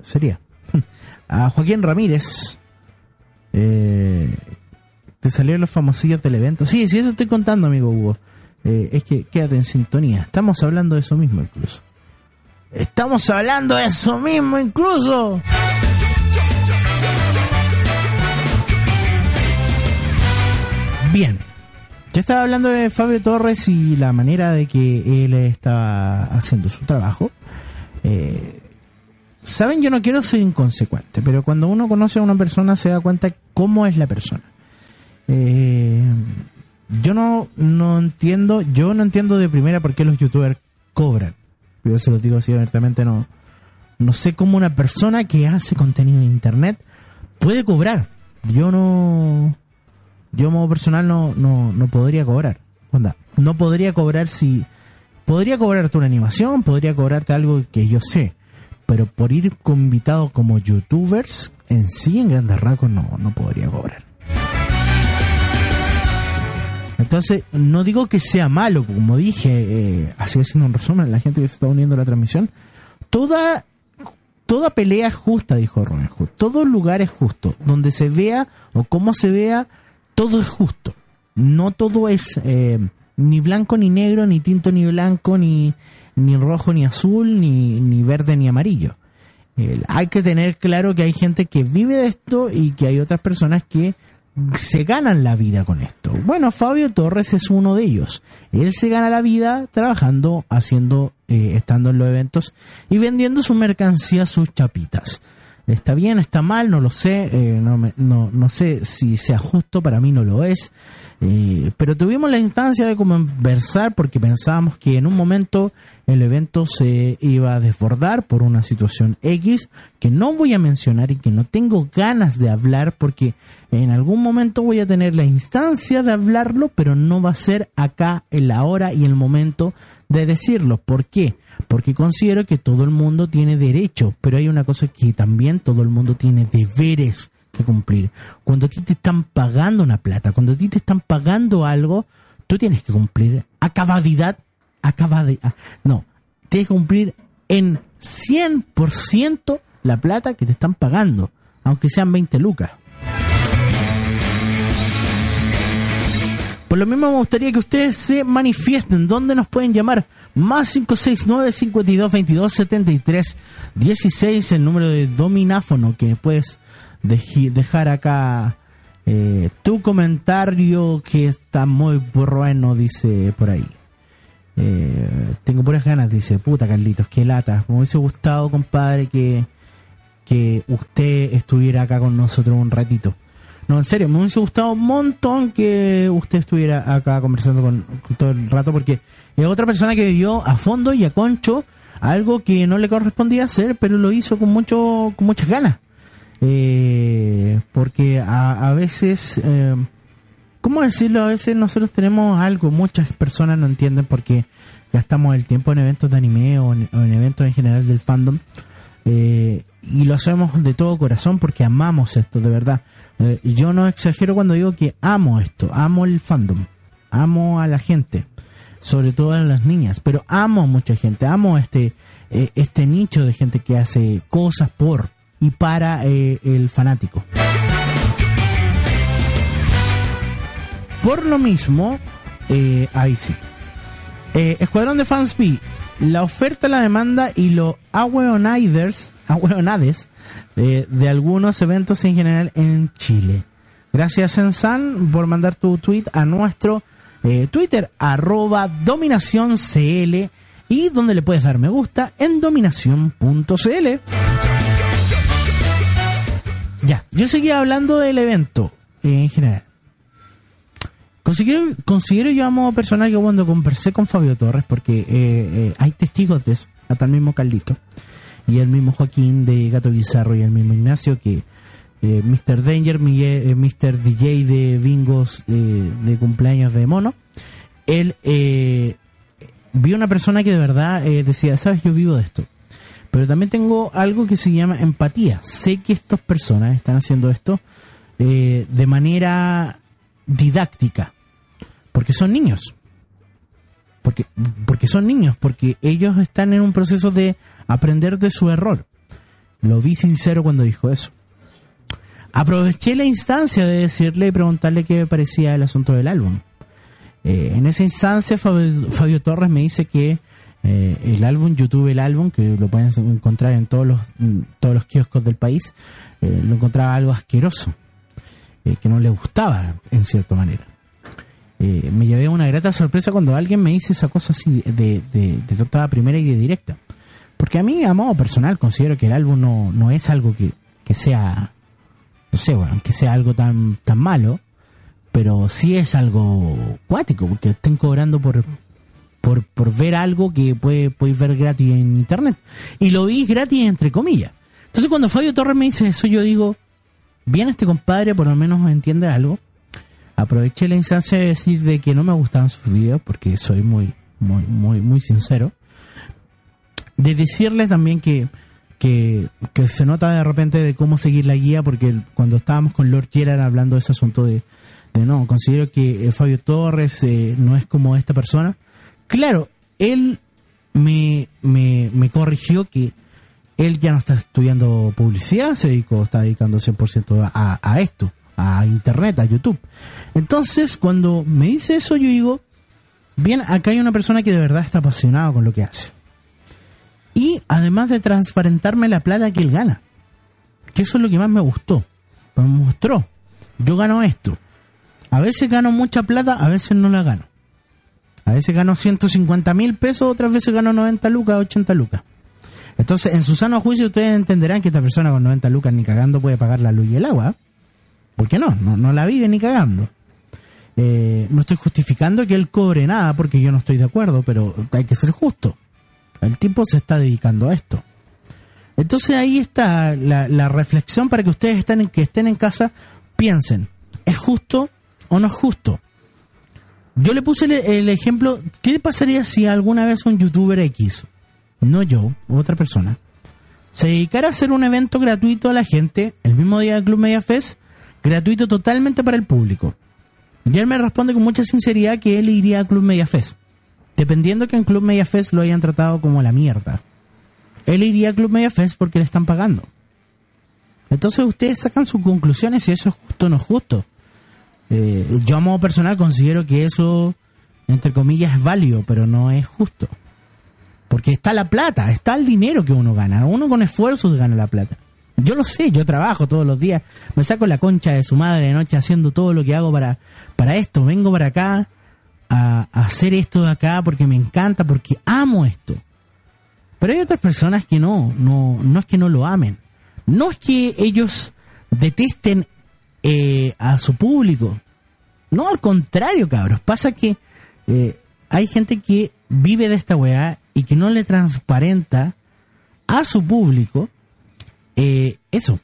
Speaker 2: Sería. (laughs) A Joaquín Ramírez. Eh, te salieron los famosillos del evento. Sí, sí, eso estoy contando, amigo Hugo. Eh, es que quédate en sintonía. Estamos hablando de eso mismo incluso. Estamos hablando de eso mismo incluso. Bien. Ya estaba hablando de Fabio Torres y la manera de que él está haciendo su trabajo. Eh, Saben, yo no quiero ser inconsecuente, pero cuando uno conoce a una persona se da cuenta cómo es la persona. Eh, yo no, no entiendo, yo no entiendo de primera por qué los youtubers cobran. Yo se lo digo así abiertamente, no, no sé cómo una persona que hace contenido en internet puede cobrar. Yo no, yo como personal no, no, no podría cobrar. Onda, no podría cobrar si, podría cobrarte una animación, podría cobrarte algo que yo sé, pero por ir con invitados como youtubers, en sí, en grandes rasgos, no, no podría cobrar. Entonces, no digo que sea malo, como dije, eh, así haciendo un resumen, la gente que se está uniendo a la transmisión, toda, toda pelea es justa, dijo Ronald. Todo lugar es justo. Donde se vea o cómo se vea, todo es justo. No todo es eh, ni blanco ni negro, ni tinto ni blanco, ni, ni rojo ni azul, ni, ni verde ni amarillo. Hay que tener claro que hay gente que vive de esto y que hay otras personas que se ganan la vida con esto. Bueno, Fabio Torres es uno de ellos. Él se gana la vida trabajando, haciendo, eh, estando en los eventos y vendiendo su mercancía, sus chapitas. Está bien, está mal, no lo sé, eh, no, me- no, no sé si sea justo, para mí no lo es. Eh, pero tuvimos la instancia de conversar porque pensábamos que en un momento el evento se iba a desbordar por una situación X que no voy a mencionar y que no tengo ganas de hablar porque en algún momento voy a tener la instancia de hablarlo, pero no va a ser acá en la hora y el momento de decirlo. ¿Por qué? Porque considero que todo el mundo tiene derecho, pero hay una cosa que también todo el mundo tiene deberes que cumplir. Cuando a ti te están pagando una plata, cuando a ti te están pagando algo, tú tienes que cumplir a cabalidad, a a- no, tienes que cumplir en 100% la plata que te están pagando, aunque sean 20 lucas. Por lo mismo me gustaría que ustedes se manifiesten. ¿Dónde nos pueden llamar? Más 569 52 22 73 16, el número de domináfono que puedes dejar acá eh, tu comentario que está muy bueno, dice por ahí. Eh, tengo puras ganas, dice, puta Carlitos, qué lata. Me hubiese gustado, compadre, que, que usted estuviera acá con nosotros un ratito. No, en serio, me hubiese gustado un montón que usted estuviera acá conversando con, todo el rato, porque es otra persona que vivió a fondo y a concho algo que no le correspondía hacer, pero lo hizo con mucho, con muchas ganas. Eh, porque a, a veces, eh, ¿cómo decirlo? A veces nosotros tenemos algo, muchas personas no entienden porque gastamos el tiempo en eventos de anime o en, o en eventos en general del fandom. Eh, y lo hacemos de todo corazón porque amamos esto, de verdad. Eh, yo no exagero cuando digo que amo esto, amo el fandom, amo a la gente, sobre todo a las niñas, pero amo a mucha gente, amo este, eh, este nicho de gente que hace cosas por y para eh, el fanático. Por lo mismo, ahí sí. Escuadrón de Fans B, la oferta, la demanda y los ahueonaders, ahueonades de, de algunos eventos en general en Chile. Gracias, Ensan, por mandar tu tweet a nuestro eh, Twitter, arroba dominacioncl, y donde le puedes dar me gusta en dominación.cl. Ya, yo seguía hablando del evento eh, en general. Considero, considero yo a modo personal que cuando conversé con Fabio Torres, porque eh, eh, hay testigos de eso, hasta el mismo Carlito, y el mismo Joaquín de Gato Bizarro y el mismo Ignacio, que eh, Mr. Danger, Miguel- eh, Mr. DJ de bingos eh, de cumpleaños de mono, él vio una persona que de verdad decía, sabes, yo vivo de esto. Pero también tengo algo que se llama empatía. Sé que estas personas están haciendo esto de manera didáctica. Porque son niños. Porque, porque son niños, porque ellos están en un proceso de aprender de su error. Lo vi sincero cuando dijo eso. Aproveché la instancia de decirle y preguntarle qué me parecía el asunto del álbum. Eh, en esa instancia Fabio, Torres me dice que eh, el álbum, YouTube el álbum, que lo pueden encontrar en todos los, todos los kioscos del país, eh, lo encontraba algo asqueroso, que no le gustaba en cierta manera. Eh, me llevé una grata sorpresa cuando alguien me dice esa cosa así de, de, de toda primera y de directa. Porque a mí, a modo personal, considero que el álbum no, no es algo que, que sea, no sé, bueno, que sea algo tan, tan malo, pero sí es algo cuático, porque estén cobrando por, por, por ver algo que puede, ver gratis en internet. Y lo vi gratis entre comillas. Entonces cuando Fabio Torres me dice eso, yo digo, bien este compadre por lo menos entiende algo. Aproveché la instancia de decir de que no me gustaban sus videos, porque soy muy, muy, muy, muy sincero. De decirles también que, que, se nota de repente de cómo seguir la guía, porque cuando estábamos con Lord Gerard hablando de ese asunto de, de no, considero que eh, Fabio Torres eh, no es como esta persona. Claro, él me, me, me corrigió que él ya no está estudiando publicidad, se dedicó, está dedicando 100% a, a esto, a internet, a YouTube. Entonces, cuando me dice eso, yo digo, bien, acá hay una persona que de verdad está apasionada con lo que hace. Y además de transparentarme la plata que él gana, que eso es lo que más me gustó, me mostró, yo gano esto. A veces gano mucha plata, a veces no la gano. A veces gano 150 mil pesos, otras veces gano 90 lucas, 80 lucas. Entonces, en su sano juicio, ustedes entenderán que esta persona con 90 lucas ni cagando puede pagar la luz y el agua. ¿Por qué no? No, no la vive ni cagando. Eh, no estoy justificando que él cobre nada porque yo no estoy de acuerdo, pero hay que ser justo. El tipo se está dedicando a esto. Entonces ahí está la, la reflexión para que ustedes estén en, que estén en casa, piensen, ¿es justo o no es justo? Yo le puse el, el ejemplo, ¿qué pasaría si alguna vez un youtuber X, no yo, otra persona, se dedicara a hacer un evento gratuito a la gente el mismo día del Club Media Fest, gratuito totalmente para el público? Y él me responde con mucha sinceridad que él iría al Club Media Fest, dependiendo que en Club Media Fest lo hayan tratado como la mierda. Él iría al Club Media Fest porque le están pagando. Entonces ustedes sacan sus conclusiones si eso es justo o no es justo. Eh, yo a modo personal considero que eso, entre comillas, es válido, pero no es justo. Porque está la plata, está el dinero que uno gana. Uno con esfuerzos gana la plata. Yo lo sé, yo trabajo todos los días, me saco la concha de su madre de noche haciendo todo lo que hago para, para esto. Vengo para acá a, hacer esto de acá porque me encanta, porque amo esto. Pero hay otras personas que no, no, no es que no lo amen. No es que ellos detesten eh, a su público. No, al contrario, cabros. Pasa que eh, hay gente que vive de esta weá y que no le transparenta a su público eh, eso.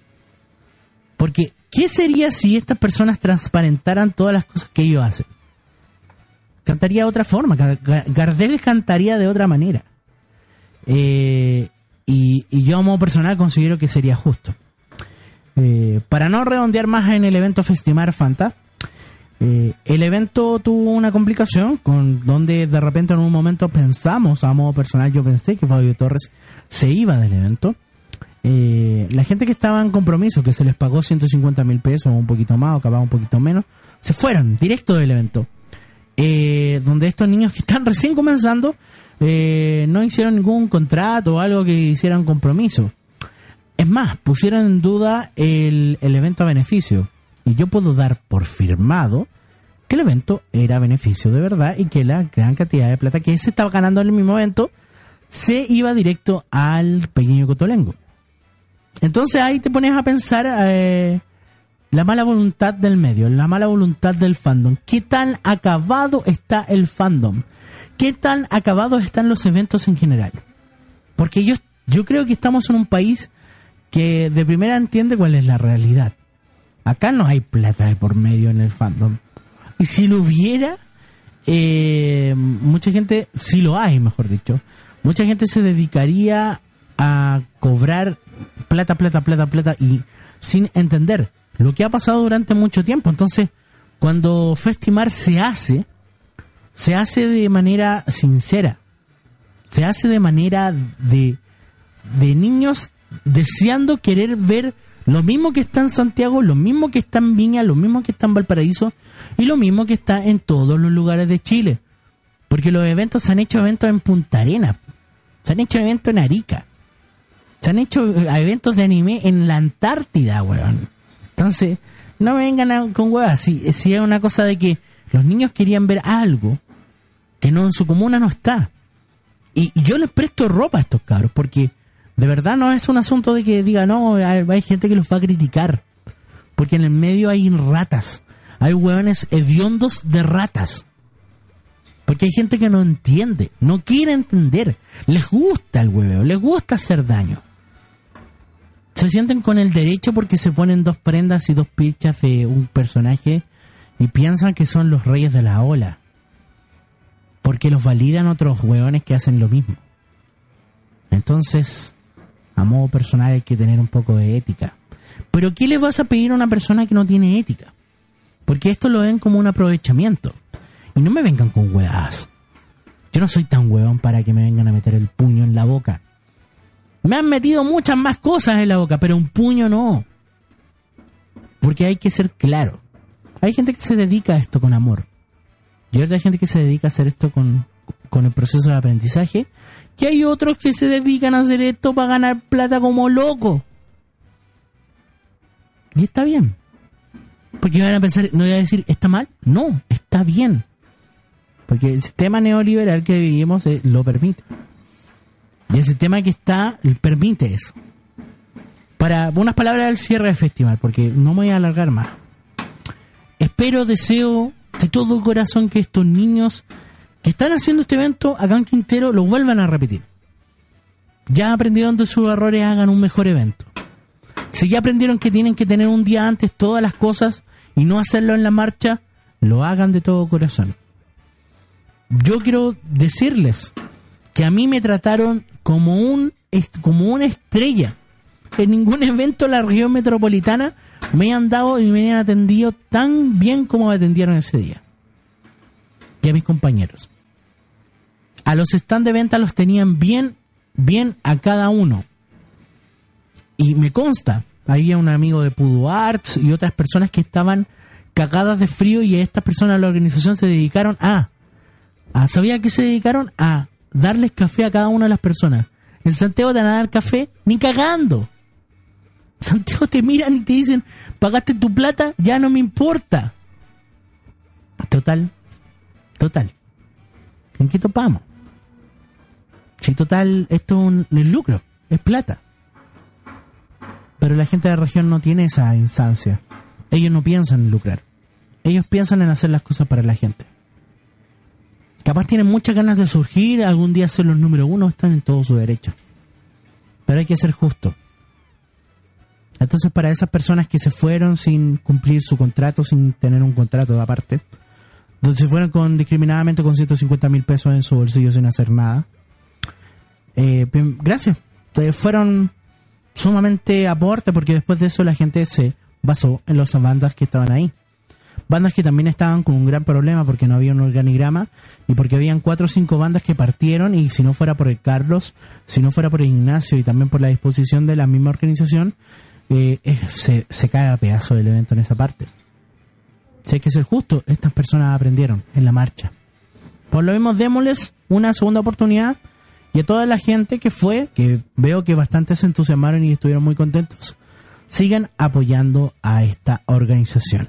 Speaker 2: Porque, ¿qué sería si estas personas transparentaran todas las cosas que ellos hacen? Cantaría de otra forma. Ga- Ga- Gardel cantaría de otra manera. Eh, y, y yo, a modo personal, considero que sería justo. Eh, para no redondear más en el evento Festimar Fanta, eh, el evento tuvo una complicación con donde de repente en un momento pensamos, a modo personal, yo pensé que Fabio Torres se iba del evento. Eh, la gente que estaba en compromiso, que se les pagó 150 mil pesos un poquito más o capaz un poquito menos, se fueron directo del evento. Eh, donde estos niños que están (laughs) recién comenzando eh, no hicieron ningún contrato o algo que hicieran compromiso. Es más, pusieron en duda el, el evento a beneficio. Y yo puedo dar por firmado que el evento era beneficio de verdad y que la gran cantidad de plata que se estaba ganando en el mismo evento se iba directo al pequeño Cotolengo. Entonces ahí te pones a pensar, eh, la mala voluntad del medio, la mala voluntad del fandom. ¿Qué tan acabado está el fandom? ¿Qué tan acabados están los eventos en general? Porque yo, yo creo que estamos en un país que de primera entiende cuál es la realidad. Acá no hay plata de por medio en el fandom. Y si lo hubiera, eh, mucha gente, si lo hay, mejor dicho, mucha gente se dedicaría a cobrar plata, plata, plata, plata y sin entender lo que ha pasado durante mucho tiempo. Entonces, cuando Festimar se hace, se hace de manera sincera, se hace de manera de, de niños deseando querer ver lo mismo que está en Santiago, lo mismo que está en Viña, lo mismo que está en Valparaíso y lo mismo que está en todos los lugares de Chile. Porque los eventos se han hecho eventos en Punta Arenas, se han hecho eventos en Arica, se han hecho eh, eventos de anime en la Antártida, weón. Entonces, no me vengan a- con huevas. Si, si es una cosa de que los niños querían ver algo que no en su comuna no está. Y, yo les presto ropa a estos cabros, porque de verdad no es un asunto de que diga, no, hay, hay gente que los va a criticar. Porque en el medio hay ratas. Hay hueones hediondos de ratas. Porque hay gente que no entiende, no quiere entender. Les gusta el hueveo, les gusta hacer daño. Se sienten con el derecho porque se ponen dos prendas y dos pichas de un personaje y piensan que son los reyes de la ola. Porque los validan otros hueones que hacen lo mismo. Entonces, a modo personal hay que tener un poco de ética. Pero ¿qué le vas a pedir a una persona que no tiene ética? Porque esto lo ven como un aprovechamiento. Y no me vengan con huevadas. Yo no soy tan huevón para que me vengan a meter el puño en la boca. Me han metido muchas más cosas en la boca, pero un puño no. Porque hay que ser claro. Hay gente que se dedica a esto con amor. Y hay otra gente que se dedica a hacer esto con, con el proceso de aprendizaje. Y hay otros que se dedican a hacer esto para ganar plata como loco. Y está bien. Porque van a pensar, no voy a decir, ¿está mal? No, está bien. Porque el sistema neoliberal que vivimos eh, lo permite. Y el sistema que está permite eso. Para unas palabras del cierre del festival, porque no me voy a alargar más. Espero, deseo de todo corazón que estos niños que están haciendo este evento acá en Quintero lo vuelvan a repetir. Ya aprendieron de sus errores, hagan un mejor evento. Si ya aprendieron que tienen que tener un día antes todas las cosas y no hacerlo en la marcha, lo hagan de todo corazón. Yo quiero decirles que a mí me trataron como un como una estrella. En ningún (laughs) evento de la región metropolitana me han dado y me han atendido tan bien como me atendieron ese día. Y a mis compañeros. A los stands de venta los tenían bien, bien a cada uno. Y me consta, había un amigo de Pudo Arts y otras personas que estaban cagadas de frío y estas personas de la organización se dedicaron a, a ¿sabía a qué se dedicaron? A darles café a cada una de las personas. En Santiago te van a dar café ni cagando. Santiago te miran y te dicen, pagaste tu plata, ya no me importa. Total, total. ¿En qué topamos? Si total, esto es un es lucro, es plata. Pero la gente de la región no tiene esa instancia. Ellos no piensan en lucrar. Ellos piensan en hacer las cosas para la gente. Capaz tienen muchas ganas de surgir, algún día ser los número uno, están en todo su derecho. Pero hay que ser justo. Entonces, para esas personas que se fueron sin cumplir su contrato, sin tener un contrato de aparte, donde se fueron con discriminadamente con 150 mil pesos en su bolsillo sin hacer nada, eh, gracias. Ustedes fueron sumamente aporte porque después de eso la gente se basó en las bandas que estaban ahí. Bandas que también estaban con un gran problema porque no había un organigrama y porque habían cuatro o cinco bandas que partieron y si no fuera por el Carlos, si no fuera por el Ignacio y también por la disposición de la misma organización, eh, se, se cae a pedazo el evento en esa parte. Si hay que ser justo, estas personas aprendieron en la marcha. Por lo mismo, démosles una segunda oportunidad y a toda la gente que fue, que veo que bastante se entusiasmaron y estuvieron muy contentos, sigan apoyando a esta organización.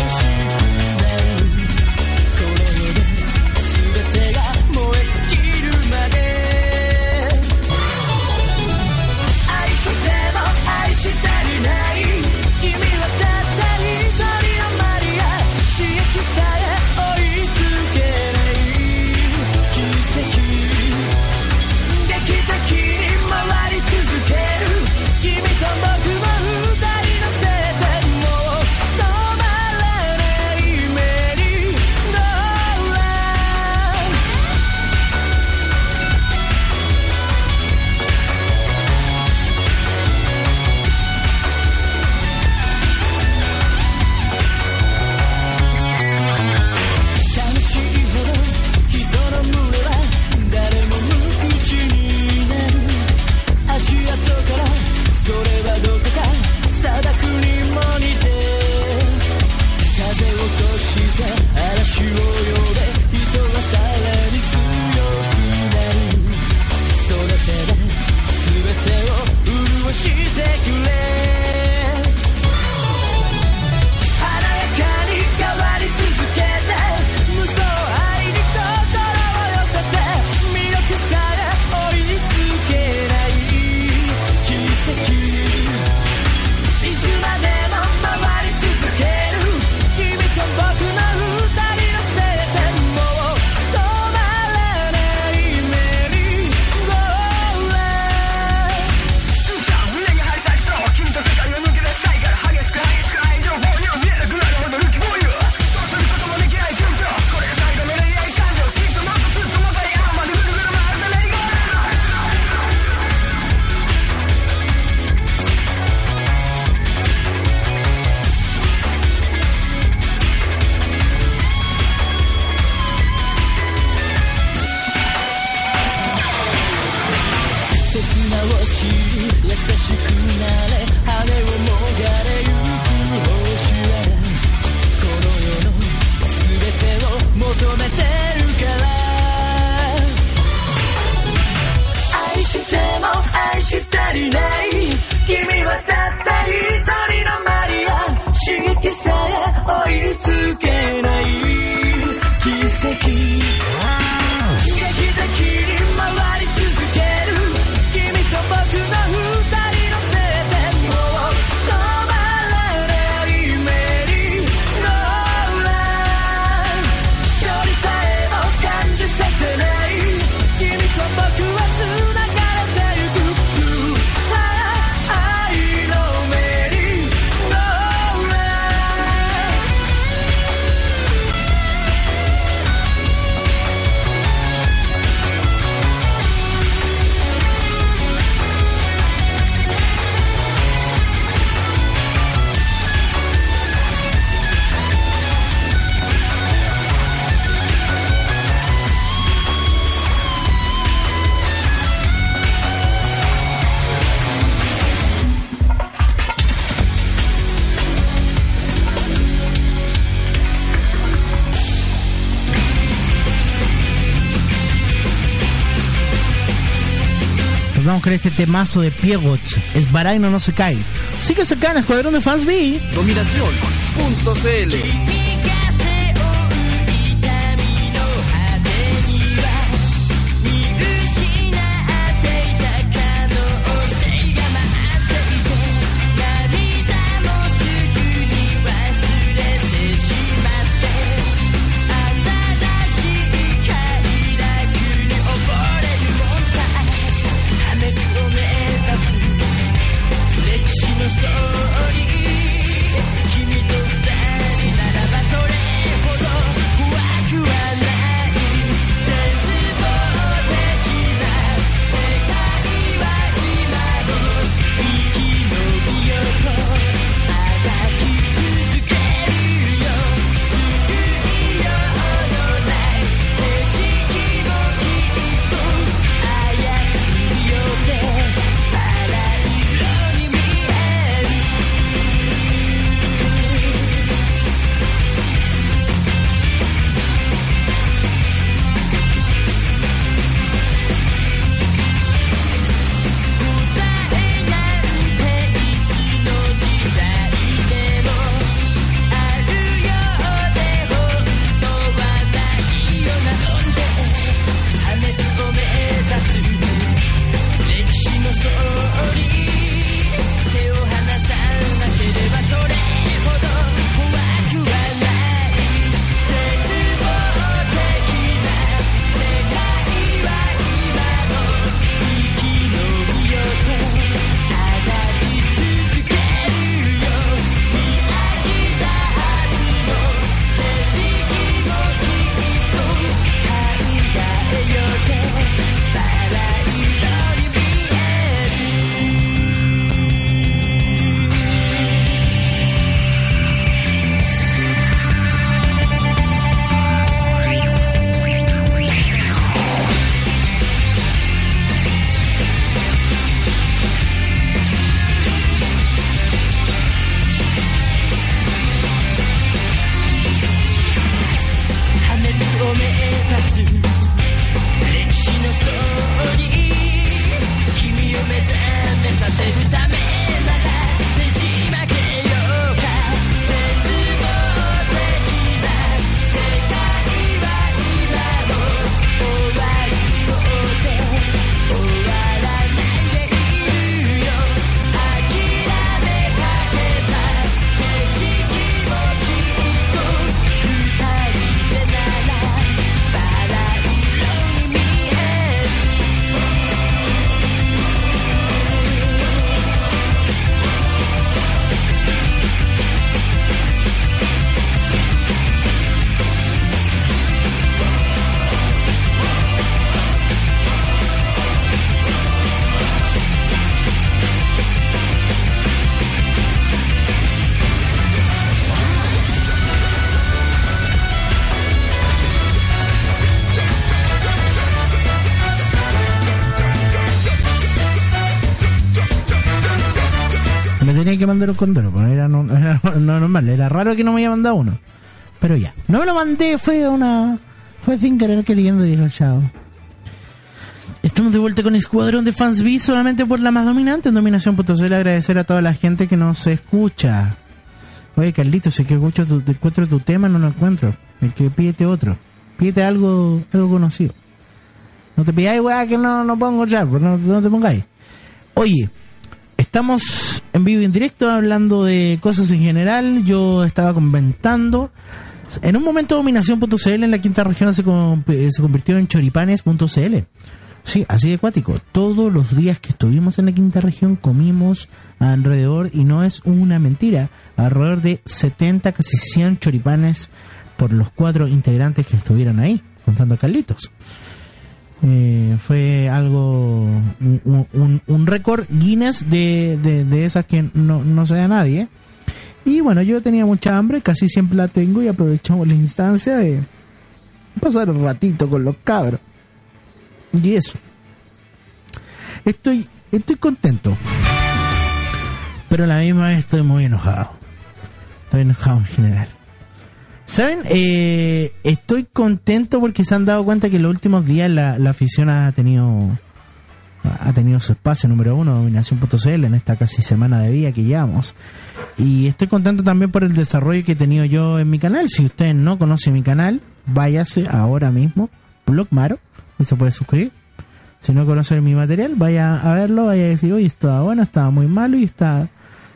Speaker 2: este temazo de Piegot. Es Baraino no se cae. Sí que se cae en Escuadrón de Fans B.
Speaker 1: Dominación.cl
Speaker 2: un condoro, pero era, no, (laughs) era no normal, era raro que no me haya mandado uno. Pero ya, no me lo mandé, fue una. Fue sin querer queriendo, dijo el chavo. Estamos de vuelta con Escuadrón de Fans B solamente por la más dominante en dominación.cl. Agradecer a toda la gente que nos escucha. Oye, Carlitos, si que escucho tu, te encuentro tu tema, no lo encuentro. El que pídete otro. Pídete algo, algo conocido. No te pidáis, weá, que no, no pongo ya, pues no, no te pongáis. Oye, estamos en vivo y en directo hablando de cosas en general. Yo estaba comentando. En un momento dominación.cl en la quinta región se, eh, se convirtió en choripanes.cl. Sí, así de acuático. Todos los días que estuvimos en la quinta región comimos alrededor, y no es una mentira, alrededor de 70, casi 100 choripanes por los cuatro integrantes que estuvieron ahí, contando a Carlitos. Eh, fue algo, un, un- récord Guinness de, de, de esas que no, no se da nadie. Y bueno, yo tenía mucha hambre, casi siempre la tengo y aprovechamos la instancia de pasar un ratito con los cabros. Y eso. Estoy, estoy contento. Pero la misma vez estoy muy enojado. Estoy enojado en general. ¿Saben? Eh, estoy contento porque se han dado cuenta que en los últimos días la, la afición ha tenido ha tenido su espacio número uno, dominación.cl, en esta casi semana de vida que llevamos. Y estoy contento también por el desarrollo que he tenido yo en mi canal. Si ustedes no conocen mi canal, váyase ahora mismo, Blog Maro, y se puede suscribir. Si no conocen mi material, vaya a verlo, vaya a decir, oye, estaba bueno, estaba muy malo y está,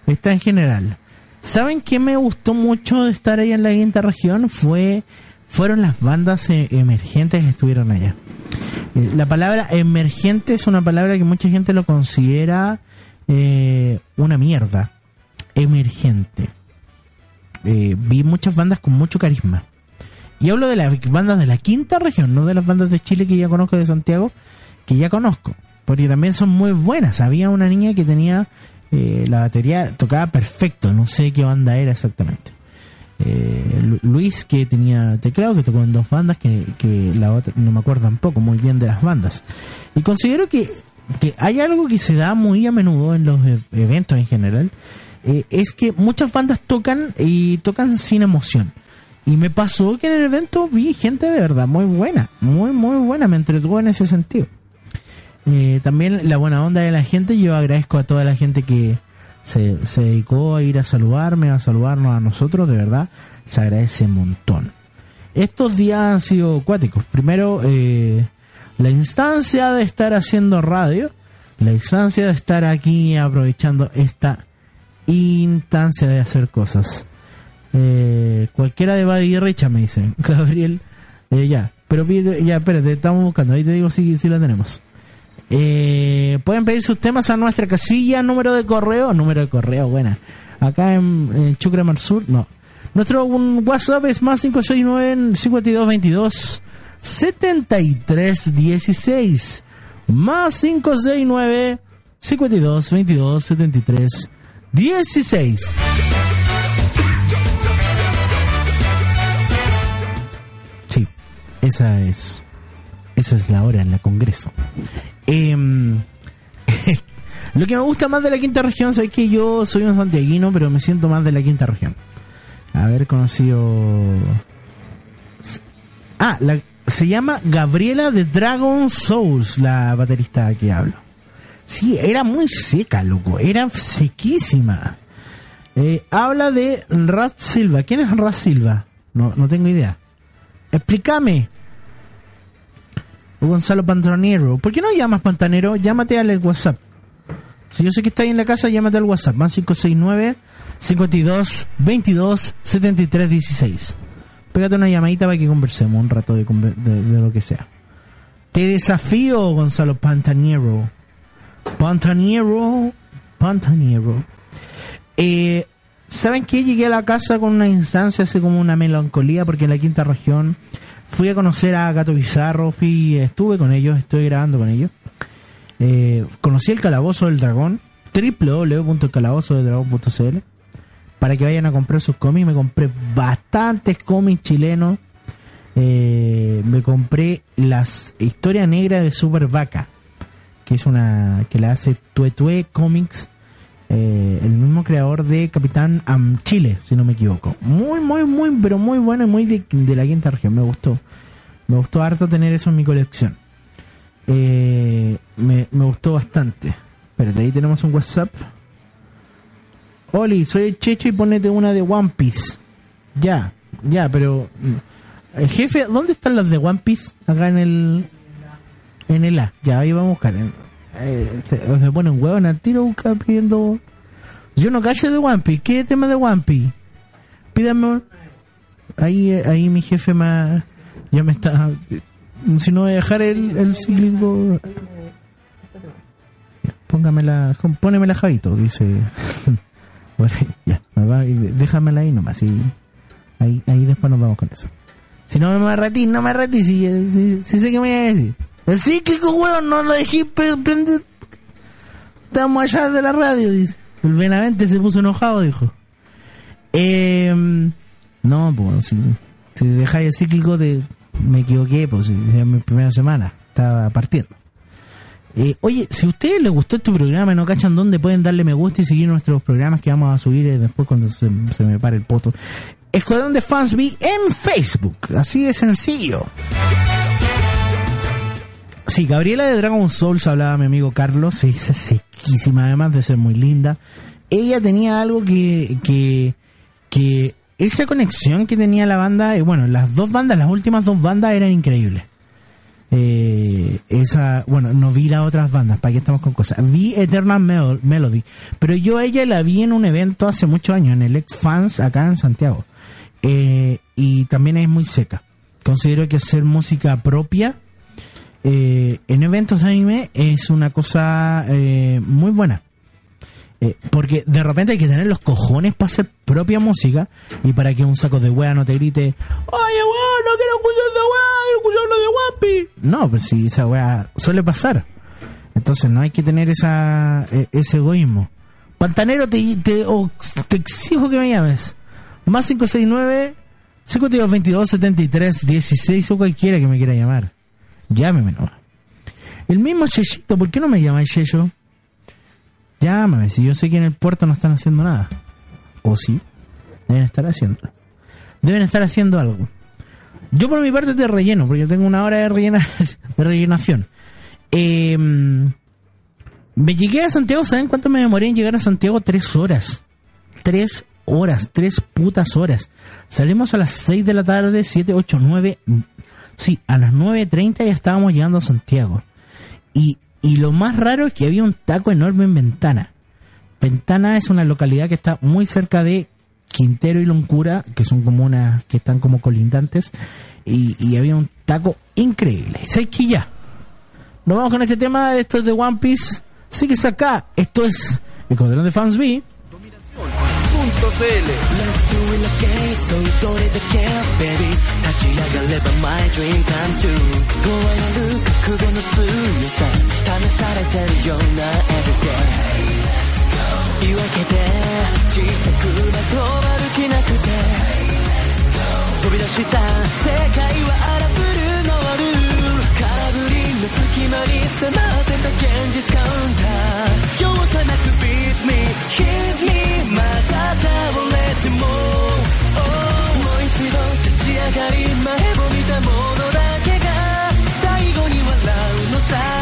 Speaker 2: está en general. ¿Saben qué me gustó mucho de estar ahí en la quinta región? Fue, fueron las bandas eh, emergentes que estuvieron allá. Eh, La palabra emergente es una palabra que mucha gente lo considera eh, una mierda. Emergente. Eh, vi muchas bandas con mucho carisma. Y hablo de las bandas de la quinta región, no de las bandas de Chile que ya conozco de Santiago, que ya conozco. Porque también son muy buenas. Había una niña que tenía eh, la batería, tocaba perfecto, no sé qué banda era exactamente. Eh, Lu- Luis que tenía teclado que tocó en dos bandas que, la otra no me acuerdo tampoco muy bien de las bandas. Y considero que, que hay algo que se da muy a menudo en los eventos en general eh, es que muchas bandas tocan y tocan sin emoción. Y me pasó que en el evento vi gente de verdad muy buena muy muy buena me entretuvo en ese sentido eh, también la buena onda de la gente. Yo agradezco a toda la gente que se, se dedicó a ir a saludarme, a saludarnos a nosotros, de verdad. Se agradece un montón. Estos días han sido acuáticos. Primero, eh, la instancia de estar haciendo radio, la instancia de estar aquí aprovechando esta instancia de hacer cosas. Eh, cualquiera de Buddy Richa me dice, (laughs) Gabriel, eh, ya, pero ya, espérate, estamos buscando, ahí te digo si, si la tenemos. Eh, pueden pedir sus temas a nuestra casilla, número de correo, número de correo, buena. Acá en, en Chucre Mar Sur, no. Nuestro un WhatsApp es más 569 5222 7316 más 569 5222 73 16 Sí, esa es esa es la hora en la Congreso. Em, (laughs) lo que me gusta más de la quinta región es que yo soy un santiaguino, pero me siento más de la quinta región. Haber conocido. Ah, la- se llama Gabriela de Dragon Souls, la baterista que hablo. Sí, era muy seca, loco. Era sequísima. Eh, habla de Raz Silva. ¿Quién es Raz Silva? No, no tengo idea. Explícame. Gonzalo Pantanero. ¿Por qué no llamas Pantanero? Llámate al WhatsApp. Si yo sé que está ahí en la casa, llámate al WhatsApp. Más 569 52 22 73 16. Pégate una llamadita para que conversemos un rato de, de- de lo que sea. Te desafío, Gonzalo Pantanero. Pantanero. Pantanero. Eh, ¿Saben qué? Llegué a la casa con una instancia, así como una melancolía, porque en la quinta región fui a conocer a Gato Bizarro, fui, estuve con ellos, estoy grabando con ellos. Eh, conocí el Calabozo del Dragón, www.calabozodeldragón.cl para que vayan a comprar sus cómics. Me compré bastantes cómics chilenos. Eh, me compré las Historia Negra de Super Vaca, que es una que la hace Tuetue Comics Eh, el mismo creador de Capitán Am Chile, si no me equivoco. Muy, muy, muy, pero muy bueno y muy de, de la quinta región. Me gustó. Me gustó harto tener eso en mi colección. Eh, me, me gustó bastante. Espérate, ahí tenemos un WhatsApp. Oli, soy el Checho y ponete una de One Piece. Ya, ya, pero... mm, eh, jefe, ¿dónde están las de One Piece? Acá en el... En el A. Ya, ahí vamos a buscar. En- eh, se, se pone un huevo en el tiro busca pidiendo... Yo no callo de One Piece. ¿Qué tema de One Piece? Pídame... Ahí, eh, ahí mi jefe me... Ya me está... Si no voy a dejar el, el cíclico... Póngamela, pónemela Javito, dice. (laughs) Bueno, ya, déjamela ahí nomás, y ahí, ahí después nos vamos con eso. Si no me retí, no me retí, si, si, si sé que me voy a decir. El cíclico, weón, no lo dejé pre- prender. Estamos allá de la radio, dice. El Benavente se puso enojado, dijo. Eh, no, pues, si, dejáis el cíclico, de, me equivoqué, pues, es mi primera semana, estaba partiendo. Eh, oye, si a ustedes les gustó este programa y no cachan dónde pueden darle me gusta y seguir nuestros programas que vamos a subir eh, después cuando se, se me pare el poto. Escuadrón de Fansby en Facebook. Así de sencillo. Sí, Gabriela de Dragon Souls hablaba mi amigo Carlos, se dice sequísima además de ser muy linda. Ella tenía algo que, que, que esa conexión que tenía la banda, y bueno, las dos bandas, las últimas dos bandas eran increíbles. Eh, esa, bueno, no vi las otras bandas, para qué estamos con cosas. Vi Eternal Mel- Melody, pero yo ella la vi en un evento hace muchos años, en el Ex Fans acá en Santiago. Eh, y también es muy seca. Considero que hacer música propia eh, en eventos de anime es una cosa eh, muy buena. Eh, porque de repente hay que tener los cojones para hacer propia música y para que un saco de wea no te grite, oye weón, no quiero escuchar de wea, quiero escuchar de Wampi. No, pues sí, esa wea suele pasar. Entonces no hay que tener esa eh, ese egoísmo. Pantanero, te, te, te exijo que me llames. Más 569 5222 73 16 o cualquiera que me quiera llamar. Llámeme nomás. El mismo Chechito, ¿por qué no me llamáis Checho? Llámame, si yo sé que en el puerto no están haciendo nada. ¿O sí? Deben estar haciendo. Deben estar haciendo algo. Yo por mi parte te relleno, porque yo tengo una hora de, rellena, (laughs) de rellenación. Eh, llegué a Santiago, ¿saben cuánto me demoré en llegar a Santiago? Tres horas. Tres horas, tres putas horas. Salimos a las seis de la tarde, siete, ocho, nueve. Sí, a las 9.30 ya estábamos llegando a Santiago. Y, y lo más raro es que había un taco enorme en Ventana. Ventana es una localidad que está muy cerca de Quintero y Loncura, que son como que están como colindantes. Y, y había un taco increíble. ¿Sabes que? Nos vamos con este tema. Esto es de One Piece. Sigues acá. Esto es el Escuadrón de Fans B.
Speaker 7: Punto CL.
Speaker 1: どれだけそうどれだけ baby. 立ち上がれば my dream come true. 怖がる覚悟の強さ試されてるような everyday. 言い訳で小さくまとまる気なくて。飛び出した世界は荒ぶるノール。空振りの隙間に迫ってた現実カウンター容赦なく beat me hit me また倒れても Oh もう一度立ち上がり前を見たものだけが最後に笑うのさ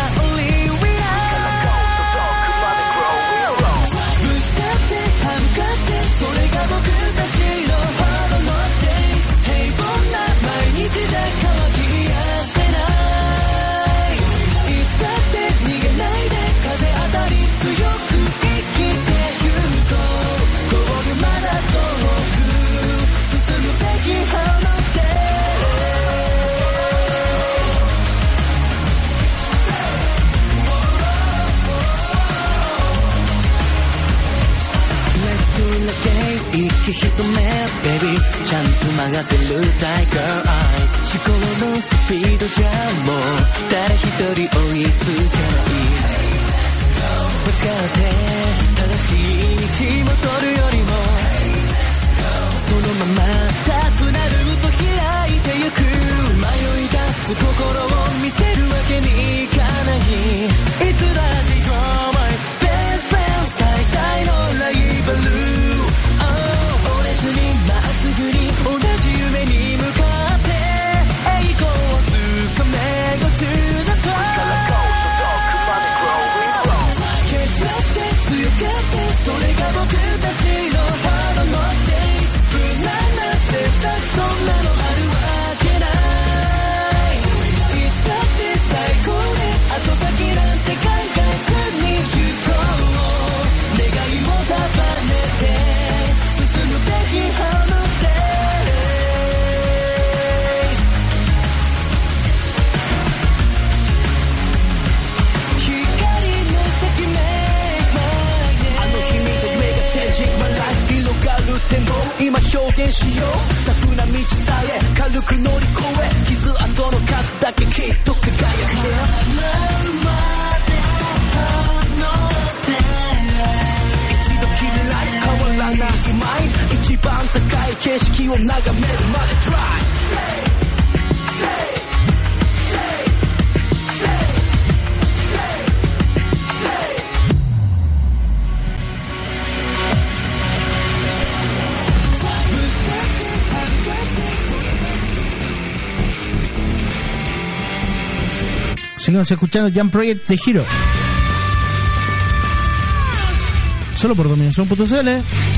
Speaker 1: がってるタイガーアイズ。思考のスピードじゃもう誰一人追いつけ Seguimos escuchando Jump Project de Hero. Solo por dominación.cl.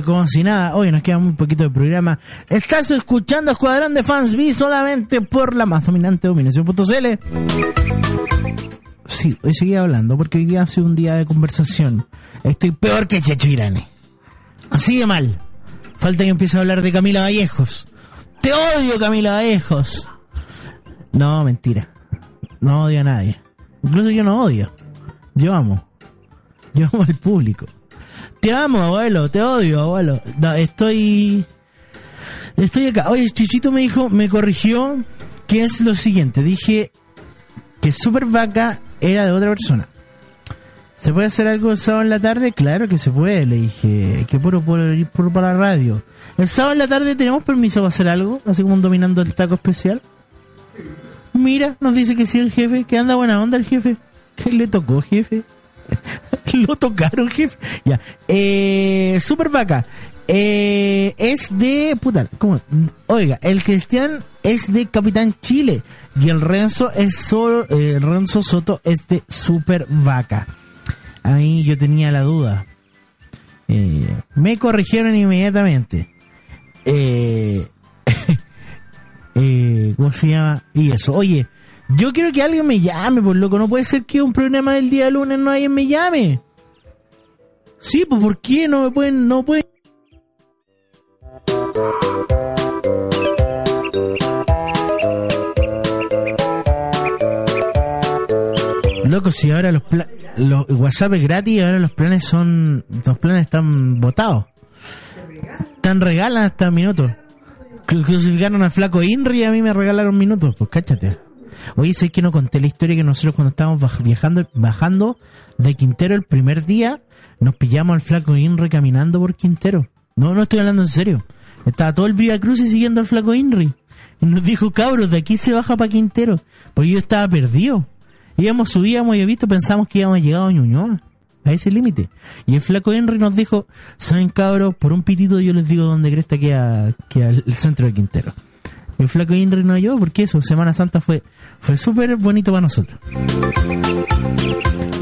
Speaker 1: Eh, como si nada, hoy nos queda muy poquito de programa. Estás escuchando Escuadrón de Fans B solamente por la más dominante dominación.cl. Sí, hoy seguí hablando porque hoy día hace un día de conversación. Estoy peor que Checho Irane. Así de mal. Falta que empiece a hablar de Camila Vallejos. Te odio, Camila Vallejos. No, mentira. No odio a nadie. Incluso yo no odio. Yo amo. Yo amo al público. Te amo, abuelo, te odio, abuelo. No, estoy. Estoy acá. Oye, Chichito me dijo, me corrigió que es lo siguiente. Dije que Super Vaca era de otra persona.
Speaker 2: ¿Se puede hacer algo el sábado en la tarde? Claro que se puede, le dije. Que puro, puro, puro para la radio. ¿El sábado en la tarde tenemos permiso para hacer algo? Así como dominando el taco especial. Mira, nos dice que sí el jefe, que anda buena onda el jefe. ¿Qué le tocó, jefe? (laughs) Lo tocaron, jefe. Ya. Eh, Super Vaca. Eh, es de. Puta, ¿cómo? Oiga, el Cristian es de Capitán Chile. Y el Renzo es solo. eh, Renzo Soto es de Super Vaca. Ahí yo tenía la duda. Eh, me corrigieron inmediatamente. Eh, (laughs) eh, ¿Cómo se llama? Y eso. Oye, yo quiero que alguien me llame, por loco. No puede ser que un programa del día lunes no alguien me llame. Sí, pues ¿por qué no me pueden, no pueden? Loco, si ahora los, pla- los WhatsApp es gratis ahora los planes son, los planes están votados. Están regalan hasta minutos. Cru- Crucificaron al flaco Inri y a mí me regalaron minutos, pues cáchate. Oye, sé que no conté la historia que nosotros cuando estábamos viajando, bajando de Quintero el primer día, nos pillamos al flaco Inri caminando por Quintero. No, no estoy hablando en serio. Estaba todo el Vía Cruz y siguiendo al flaco Inri. Y nos dijo, cabros, de aquí se baja para Quintero. Porque yo estaba perdido. Íbamos, subíamos y visto, pensamos que íbamos a llegar a Ñuñoa. A ese límite. Y el flaco Henry nos dijo, saben cabros, por un pitito yo les digo dónde cresta queda, queda el centro de Quintero. El flaco Henry no yo, porque eso, Semana Santa fue, fue súper bonito para nosotros.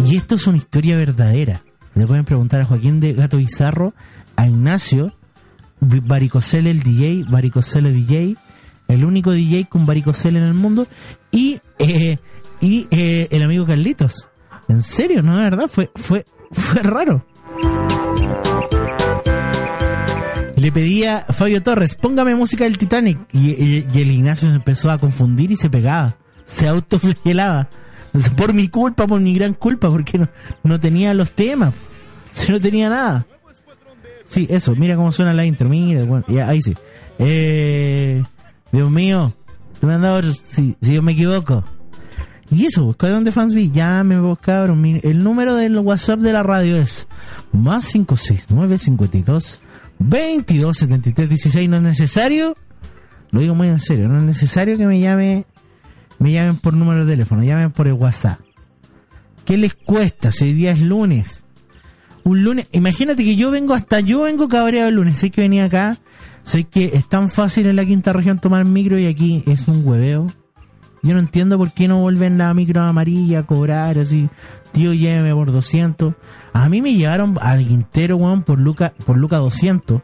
Speaker 2: Y esto es una historia verdadera. Le pueden preguntar a Joaquín de Gato Bizarro, a Ignacio, Varicocele el DJ, Varicocele DJ, el único DJ con Varicocele en el mundo, y, eh, y eh, el amigo Carlitos. En serio, no, de verdad, fue, fue, fue raro. Le pedía a Fabio Torres, póngame música del Titanic. Y, y- y el Ignacio se empezó a confundir y se pegaba. Se autoflagelaba. Por mi culpa, por mi gran culpa, porque no, no tenía los temas. Si no tenía nada. Sí, eso, mira cómo suena la intro, mira, bueno, ya, ahí sí. Eh, Dios mío, te me han dado, si, si yo me equivoco. Y eso, Escuadrón de Fans B, llame vos cabrón. Mi- El número del WhatsApp de la radio es más 569 52 22 73 16. No es necesario, lo digo muy en serio, no es necesario que me llame, me llamen por número de teléfono, llamen por el WhatsApp. ¿Qué les cuesta si hoy día es lunes? Un lunes, imagínate que yo vengo hasta, yo vengo cabreado el lunes, sé que venía acá, sé que es tan fácil en la quinta región tomar micro y aquí es un hueveo. Yo no entiendo por qué no vuelven la micro amarilla a cobrar así. Tío, lléveme por 200. A mí me llevaron al Quintero, weón, por Luca, por Luca 200.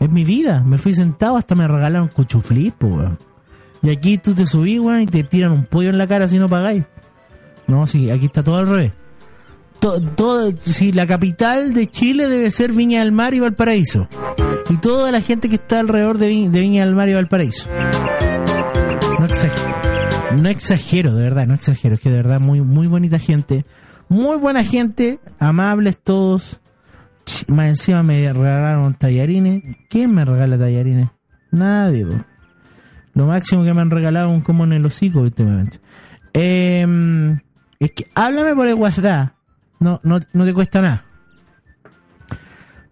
Speaker 2: Es mi vida. Me fui sentado hasta me regalaron cuchuflip, po, weón. Y aquí tú te subís, weón, y te tiran un pollo en la cara si no pagáis. No, sí, aquí está todo al revés. To- todo, si la capital de Chile debe ser Viña del Mar y Valparaíso. Y toda la gente que está alrededor de, Vi- de Viña del Mar y Valparaíso. No exagero. De verdad, no exagero. Es que de verdad, muy, muy bonita gente. Muy buena gente. Amables todos. Más encima me regalaron tallarines. ¿Quién me regala tallarines? Nadie. Lo máximo que me han regalado un como en el hocico últimamente. Eh, es que háblame por el WhatsApp. No, no, no te cuesta nada.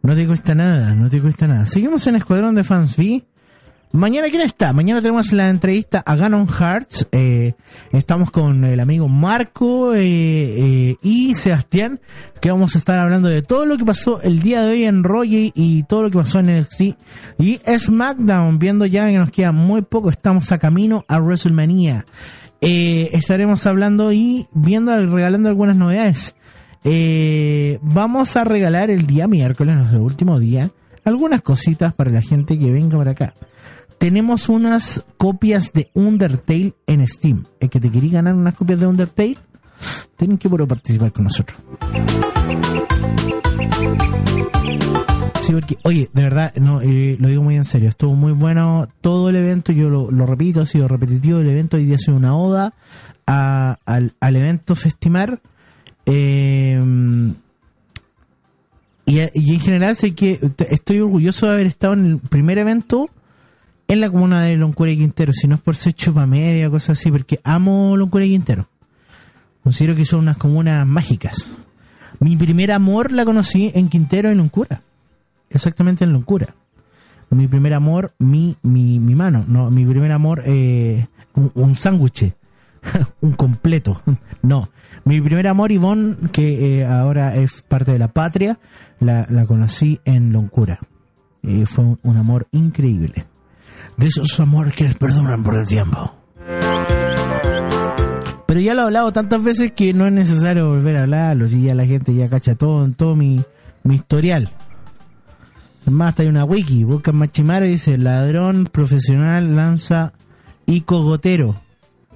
Speaker 2: No te cuesta nada, no te cuesta nada. Seguimos en Escuadrón de Fans V. Mañana, ¿quién está? Mañana tenemos la entrevista a Ganon Hearts. Eh, estamos con el amigo Marco eh, eh, y Sebastián, que vamos a estar hablando de todo lo que pasó el día de hoy en Roy y todo lo que pasó en NXT y SmackDown. Viendo ya que nos queda muy poco, estamos a camino a WrestleMania. Estaremos hablando y viendo, regalando algunas novedades. Vamos a regalar el día miércoles, nuestro último día, algunas cositas para la gente que venga para acá. Tenemos unas copias de Undertale en Steam. El que te quería ganar unas copias de Undertale, tienen que poder participar con nosotros. Sí, porque, oye, de verdad, no, eh, lo digo muy en serio, estuvo muy bueno todo el evento, yo lo, repito, ha sido repetitivo el evento, hoy día ha sido una oda al, al evento Festimar. Eh, y, y en general sé que estoy orgulloso de haber estado en el primer evento en la comuna de Loncura y Quintero, si no es por ser chupa media cosas así, porque amo Loncura y Quintero. Considero que son unas comunas mágicas. Mi primer amor la conocí en Quintero en Loncura. Exactamente en Loncura. Mi primer amor, mi, mi, mi mano. No, mi primer amor, eh, un, un sándwich. (laughs) un completo. (laughs) No. Mi primer amor, Ivonne, que eh, ahora es parte de la patria, la, la conocí en Loncura. Y fue un amor increíble. De esos amores que perduran por el tiempo. Pero ya lo he hablado tantas veces que no es necesario volver a hablarlo. Si ya la gente ya cacha todo todo mi, mi historial. Más, hay una wiki. Busca Machimaro y dice: ladrón profesional lanza y cogotero.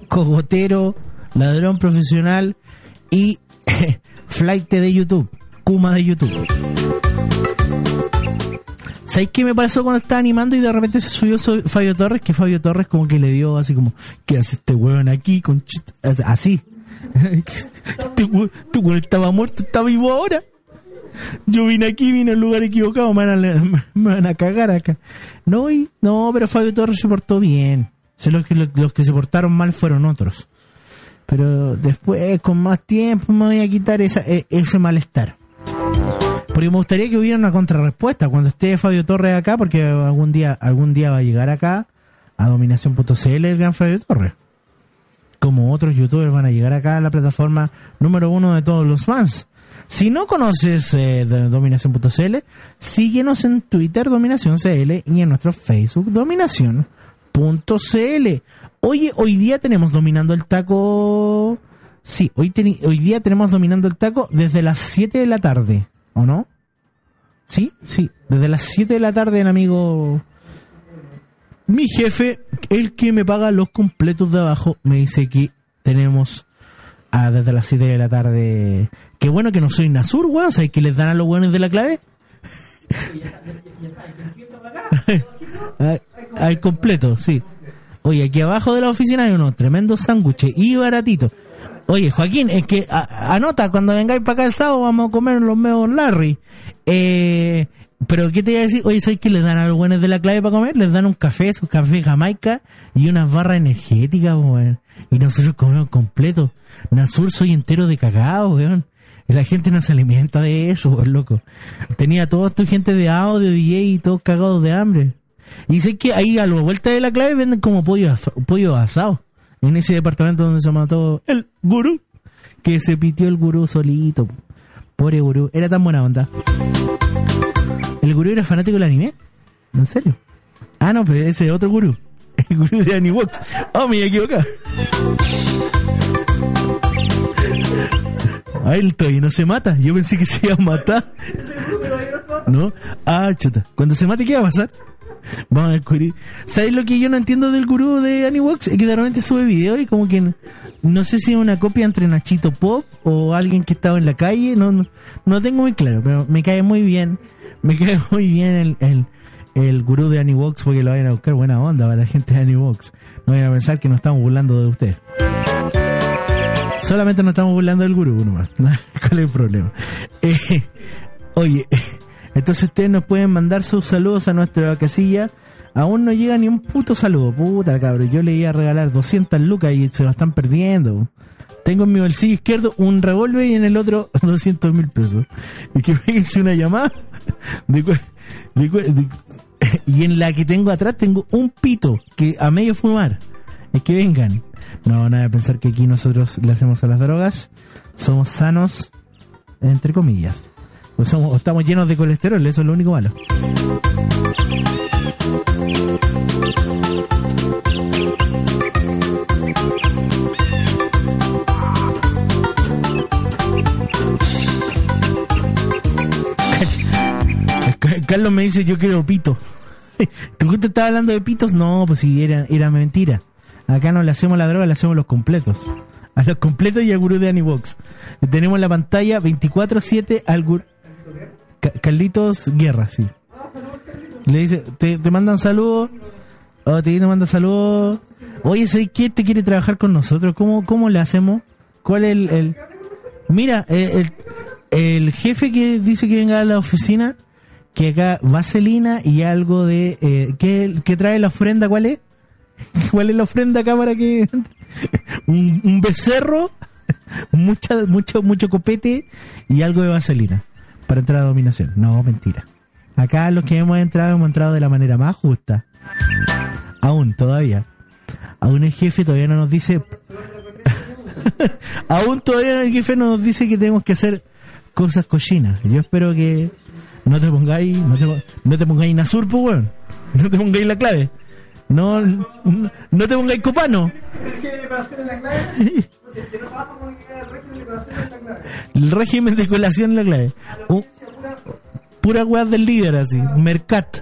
Speaker 2: Cogotero, ladrón profesional y (laughs) flight de YouTube. Kuma de YouTube. ¿Sabéis qué me pasó cuando estaba animando y de repente se subió Fabio Torres? Que Fabio Torres como que le dio así como, ¿qué hace este weón aquí? Con chit-?" así. (laughs) este este weón estaba muerto, está vivo ahora. Yo vine aquí, vine al lugar equivocado, me van a, (laughs) me van a cagar acá. No, y- no, pero Fabio Torres se portó bien. Los que, los que se portaron mal fueron otros. Pero después, con más tiempo, me voy a quitar esa, e- ese malestar. Porque me gustaría que hubiera una contrarrespuesta cuando esté Fabio Torres acá, porque algún día, algún día va a llegar acá a dominación.cl el gran Fabio Torres. Como otros youtubers van a llegar acá a la plataforma número uno de todos los fans. Si no conoces eh, dominación.cl, síguenos en Twitter dominación.cl y en nuestro Facebook dominación.cl. Oye, hoy día tenemos dominando el taco. Sí, hoy, hoy día tenemos dominando el taco desde las 7 de la tarde, ¿o no? Sí, sí, desde las 7 de la tarde, amigo. Mi jefe, el que me paga los completos de abajo, me dice que tenemos ah, desde las 7 de la tarde. Qué bueno que no soy Nasur, weón, ¿sabes que les dan a los buenos de la clave? (laughs) Ay, completo, sí. Oye, aquí abajo de la oficina hay unos tremendos sándwiches y baratitos. Oye, Joaquín, es que a- anota, cuando vengáis para acá el sábado vamos a comer los meos Larry. Eh, pero, ¿qué te iba a decir? Oye, ¿sabes que les dan a los buenos de la clave para comer? Les dan un café, su café jamaica y unas barras energéticas, weón. Y nosotros comemos completo. Nasur soy entero de cagado, weón. Y la gente no se alimenta de eso, weón, loco. Tenía toda tu gente de audio, DJ y todos cagados de hambre. Y sé que ahí a la vuelta de la clave venden como pollo, pollo asado. En ese departamento donde se mató el gurú. Que se pitió el gurú solito. Pobre gurú. Era tan buena onda. ¿El gurú era fanático del anime? ¿En serio? Ah, no, pero ese es otro gurú. (laughs) El gurú de Anibox. Oh, me equivoqué. Ah, él todavía no se mata. Yo pensé que se iba a matar. ¿No? Ah, chuta. Cuando se mate, ¿qué va a pasar? (laughs) Vamos a descubrir. ¿Sabes lo que yo no entiendo del gurú de Anibox? Es que de repente sube video y como que no, sé si es una copia entre Nachito Pop o alguien que estaba en la calle. No, no, no tengo muy claro, pero me cae muy bien. Me (laughs) cae muy bien el, el, el gurú de Anibox porque lo vayan a buscar buena onda para la gente de Anibox. No vayan a pensar que nos estamos burlando de usted. Solamente nos estamos burlando del gurú nomás. (laughs) ¿Cuál es el problema? Eh, oye, entonces ustedes nos pueden mandar sus saludos a nuestra casilla. Aún no llega ni un puto saludo. Puta, cabrón. Yo le iba a regalar 200 lucas y se lo están perdiendo. Tengo en mi bolsillo izquierdo un revólver y en el otro (laughs) 200 mil pesos. Y que me hice una llamada. de de de- (laughs) y en la que tengo atrás tengo un pito que a medio fumar. Es que vengan. No van a pensar que aquí nosotros le hacemos a las drogas. Somos sanos, entre comillas. Estamos llenos de colesterol, eso es lo único malo. Ca- Carlos me dice yo quiero pito. (laughs) ¿Tú te estabas hablando de pitos? No, pues si era, era mentira. Acá no le hacemos la droga, le hacemos los completos. A los completos y al gurú de Anibox. Tenemos en la pantalla 24-7 al gurú... Ca- Carlitos Guerra, sí. Le dice, te, mandan saludos. Oh, te, manda saludos. Oye, ¿sabes qué? ¿Te quiere trabajar con nosotros? ¿Cómo, cómo le hacemos? ¿Cuál es el...? Mira, eh, el, el jefe que dice que venga a la oficina, que acá vaselina y algo de... Eh, ¿qué, qué trae la ofrenda? ¿Cuál es? (laughs) ¿Cuál es la ofrenda acá para que... (laughs) un, un becerro (laughs) mucha, mucho, mucho copete y algo de vaselina para entrar a dominación. No, mentira. Acá los que hemos entrado hemos entrado de la manera más justa. Aún, todavía. Aún el jefe todavía no nos dice... (laughs) Aún todavía el jefe no nos dice que tenemos que hacer cosas cochinas. Yo espero que no te pongáis, no te, no te pongáis Nasur, pues, weón. No te pongáis la clave. No, no te pongáis copano. El régimen de colación es la clave. Un- pura weá del líder así. Mercat.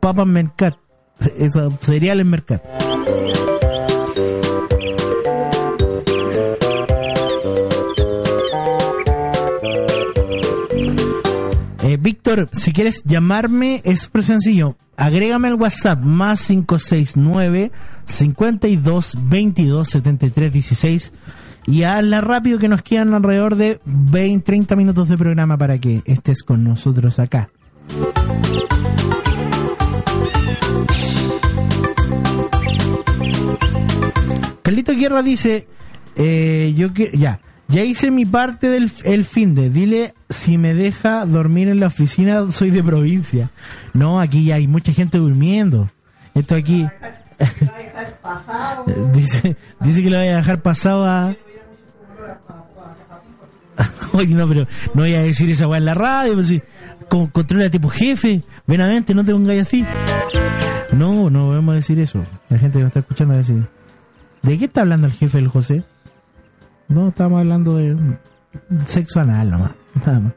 Speaker 2: Papas Mercat. Eso, cereales Mercat. Víctor, si quieres llamarme, es súper sencillo. Agrégame al WhatsApp más 569 52 22 73 16 y hazla rápido que nos quedan alrededor de 20, 30 minutos de programa para que estés con nosotros acá. Carlito Guerra dice, eh, yo que ya, ya hice mi parte del el fin de, dile si me deja dormir en la oficina, soy de provincia. No, aquí ya hay mucha gente durmiendo. Esto aquí (laughs) dice, dice que lo voy a dejar pasado a (laughs) Oye, no, pero no voy a decir esa weá en la radio, pues si, con, controla tipo jefe, venamente, no te pongáis así. No, no vamos a decir eso. La gente que me está escuchando va a decir, ¿de qué está hablando el jefe del José? No, estamos hablando de sexo anal nomás, nada más.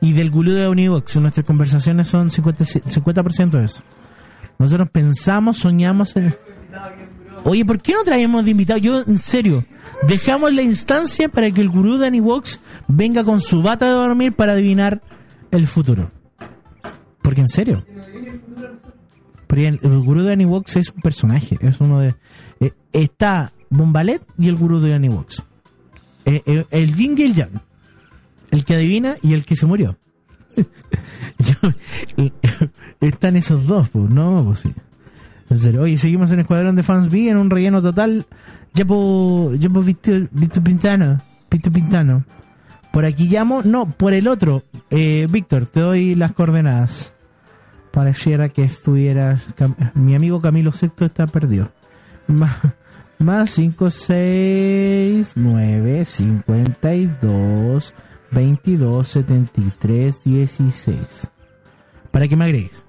Speaker 2: Y del gulú de Univox, nuestras conversaciones son 50%, 50% de eso. Nosotros pensamos, soñamos en... Oye, ¿por qué no traemos de invitado? Yo, en serio, dejamos la instancia para que el gurú de Anivox venga con su bata de dormir para adivinar el futuro. Porque en serio. Porque el, el gurú de Anivox es un personaje, es uno de... eh, está Bombalet y el gurú de Anivox. Eh, eh, el yin y el yang. El que adivina y el que se murió. (laughs) (laughs) Están esos dos, pues, no, pues sí. Oye, seguimos en Escuadrón de Fans B en un relleno total. Ya por, ya por Víctor, Pintano. Víctor Pintano. Por aquí llamo, no, por el otro. Eh, Víctor, te doy las coordenadas. Pareciera que estuvieras. Mi amigo Camilo Sexto está perdido. (laughs) Más, más 5, 6, 9, 52, 22, 73, 16. Para que me agregues.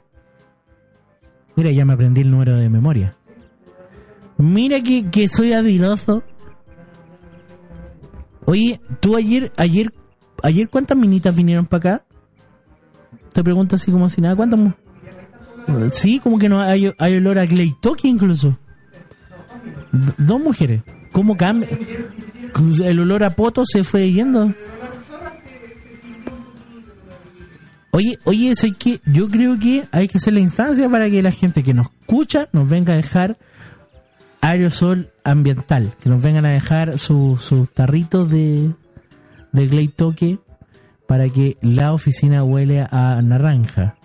Speaker 2: Mira, ya me aprendí el número de memoria. Mira que, que soy habiloso. Oye, tú ayer, ayer, ayer cuántas minitas vinieron para acá? Te pregunto así como si nada, ¿cuántas? Sí, como que no hay, hay olor a Clay Toki incluso. Dos mujeres. ¿Cómo cambia? El olor a poto se fue yendo. Oye, oye, eso hay que, yo creo que hay que hacer la instancia para que la gente que nos escucha nos venga a dejar aerosol ambiental, que nos vengan a dejar su- sus tarritos de, de Glade Toque para que la oficina huele a naranja.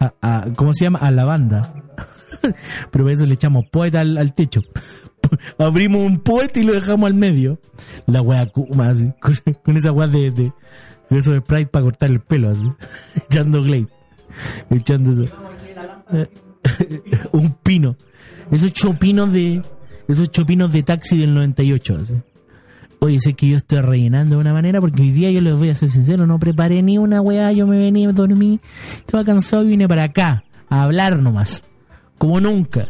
Speaker 2: A, a- ¿Cómo se llama? A lavanda. (laughs) Pero por eso le echamos poeta al techo. (laughs) Abrimos un poeta y lo dejamos al medio. La wea Kuma, (laughs) con, esa wea de, de, de esos Sprite para cortar el pelo, así. (laughs) Echando Glade. Echando eso. Eh, un pino. Esos chopinos de. Esos chopinos de taxi del 98. así. Oye, sé que yo estoy rellenando de una manera porque hoy día yo les voy a ser sincero, no preparé ni una weá, yo me venía, dormí, estaba cansado y vine para acá a hablar nomás, como nunca.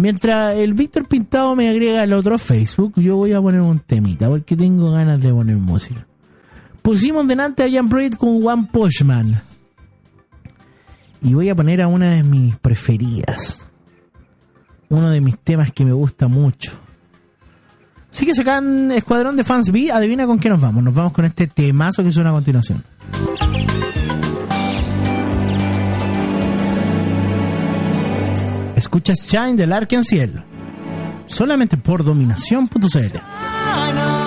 Speaker 2: Mientras el Víctor Pintado me agrega al otro Facebook, yo voy a poner un temita porque tengo ganas de poner música. Pusimos delante a Jan Project con One Punch Man. Y voy a poner a una de mis preferidas. Uno de mis temas que me gusta mucho. Así que sacan Escuadrón de Fans B, adivina con qué nos vamos. Nos vamos con este temazo que suena a continuación. Escuchas Shine del Arkenciel. Solamente por dominación.cl.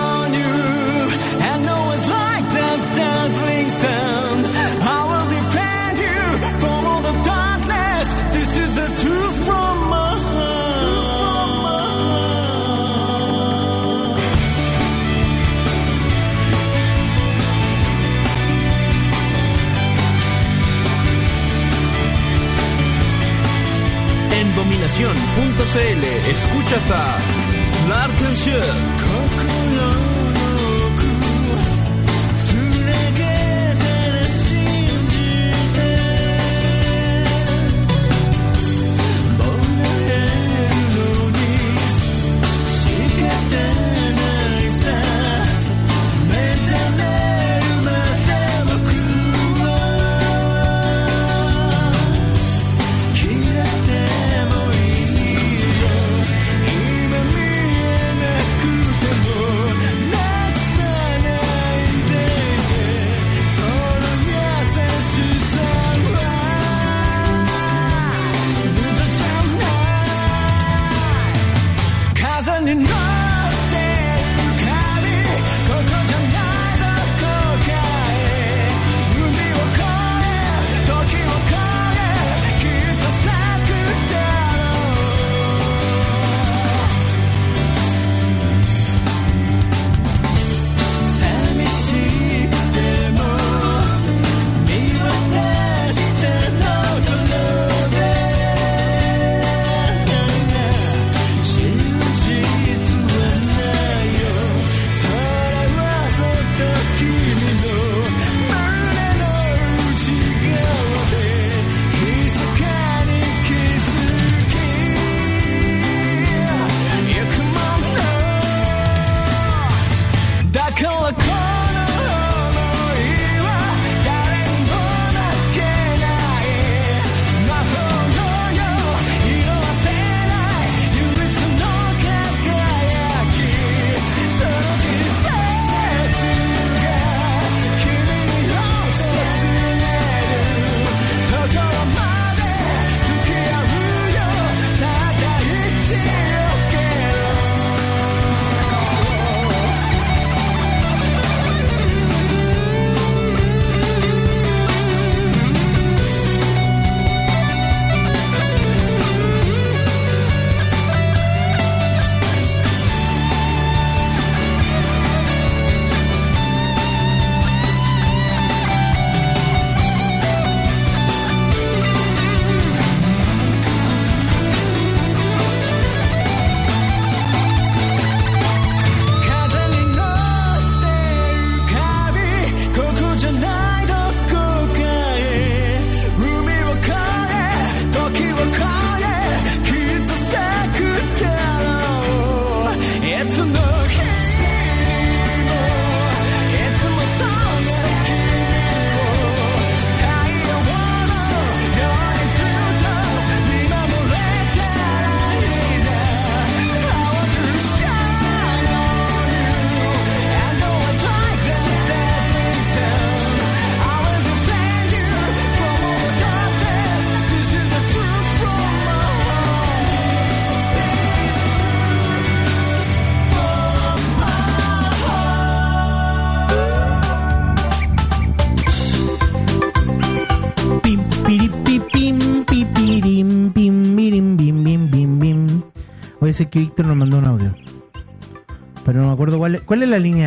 Speaker 1: dominación.cl. Escuchas a Larkenshire.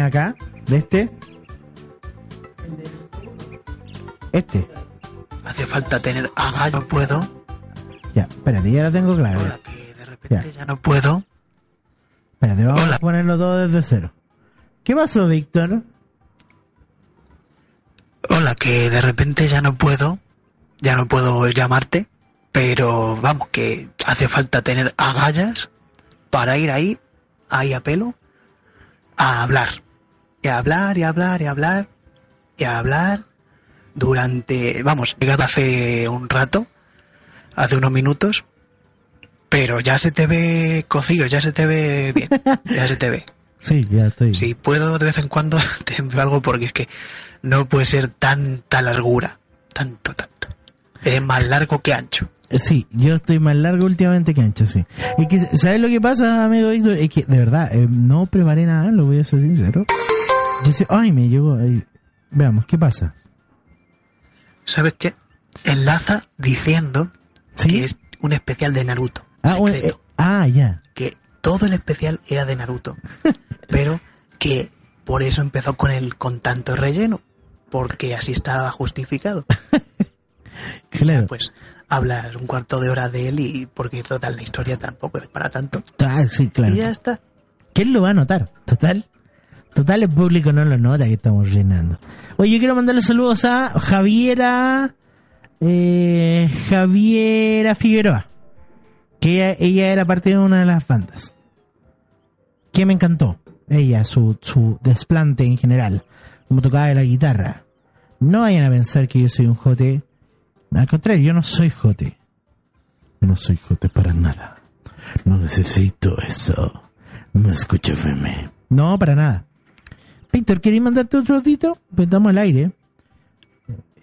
Speaker 2: Acá, de este. Este.
Speaker 8: Hace falta tener agallas, no puedo.
Speaker 2: Ya, espérate, ya la tengo.
Speaker 8: Hola,
Speaker 2: ya.
Speaker 8: que de repente
Speaker 2: Ya.
Speaker 8: ya no puedo.
Speaker 2: Espérate, vamos
Speaker 8: Hola.
Speaker 2: a ponerlo todo desde cero. ¿Qué pasó, Víctor?
Speaker 8: Hola, que de repente ya no puedo. Ya no puedo llamarte. Pero vamos, que hace falta tener agallas para ir ahí, ahí a pelo, a hablar. Y a hablar, y a hablar, y a hablar, y a hablar durante, vamos, llegado hace un rato, hace unos minutos, pero ya se te ve cocido, ya se te ve bien, ya se te ve. (laughs)
Speaker 2: Sí, ya estoy.
Speaker 8: Si puedo de vez en cuando (laughs) te envío algo porque es que no puede ser tanta largura, tanto, tanto. Eres más largo que ancho.
Speaker 2: Eh, Sí, yo estoy más largo últimamente que ancho, sí. Es que, ¿sabes lo que pasa, amigo Víctor? Es que, de verdad, eh, no preparé nada, lo voy a ser sincero. Ay, me llegó, ay, veamos, ¿qué pasa?
Speaker 8: ¿Sabes qué? Enlaza diciendo
Speaker 2: ¿Sí?
Speaker 8: que es un especial de Naruto.
Speaker 2: ah, bueno,
Speaker 8: secreto.
Speaker 2: eh, ah, ya.
Speaker 8: que todo el especial era de Naruto. (laughs) pero que por eso empezó con el con tanto relleno. Porque así estaba justificado. (laughs)
Speaker 2: Claro.
Speaker 8: ya, pues hablas un cuarto de hora de él y porque total la historia tampoco es para tanto.
Speaker 2: Ah, sí, claro.
Speaker 8: Y ya está.
Speaker 2: ¿Quién lo va a notar? Total. Total, el público no lo nota que estamos llenando. Oye, yo quiero mandarle saludos a Javiera. Eh, Javiera Figueroa. Que ella, ella era parte de una de las bandas. Que me encantó. Ella, su, su desplante en general. Como tocaba la guitarra. No vayan a pensar que yo soy un jote. Al contrario, yo no soy jote. No soy jote para nada. No necesito eso. No escucho FM. No, para nada. Víctor, ¿queréis mandarte otro audito? Pues estamos al aire.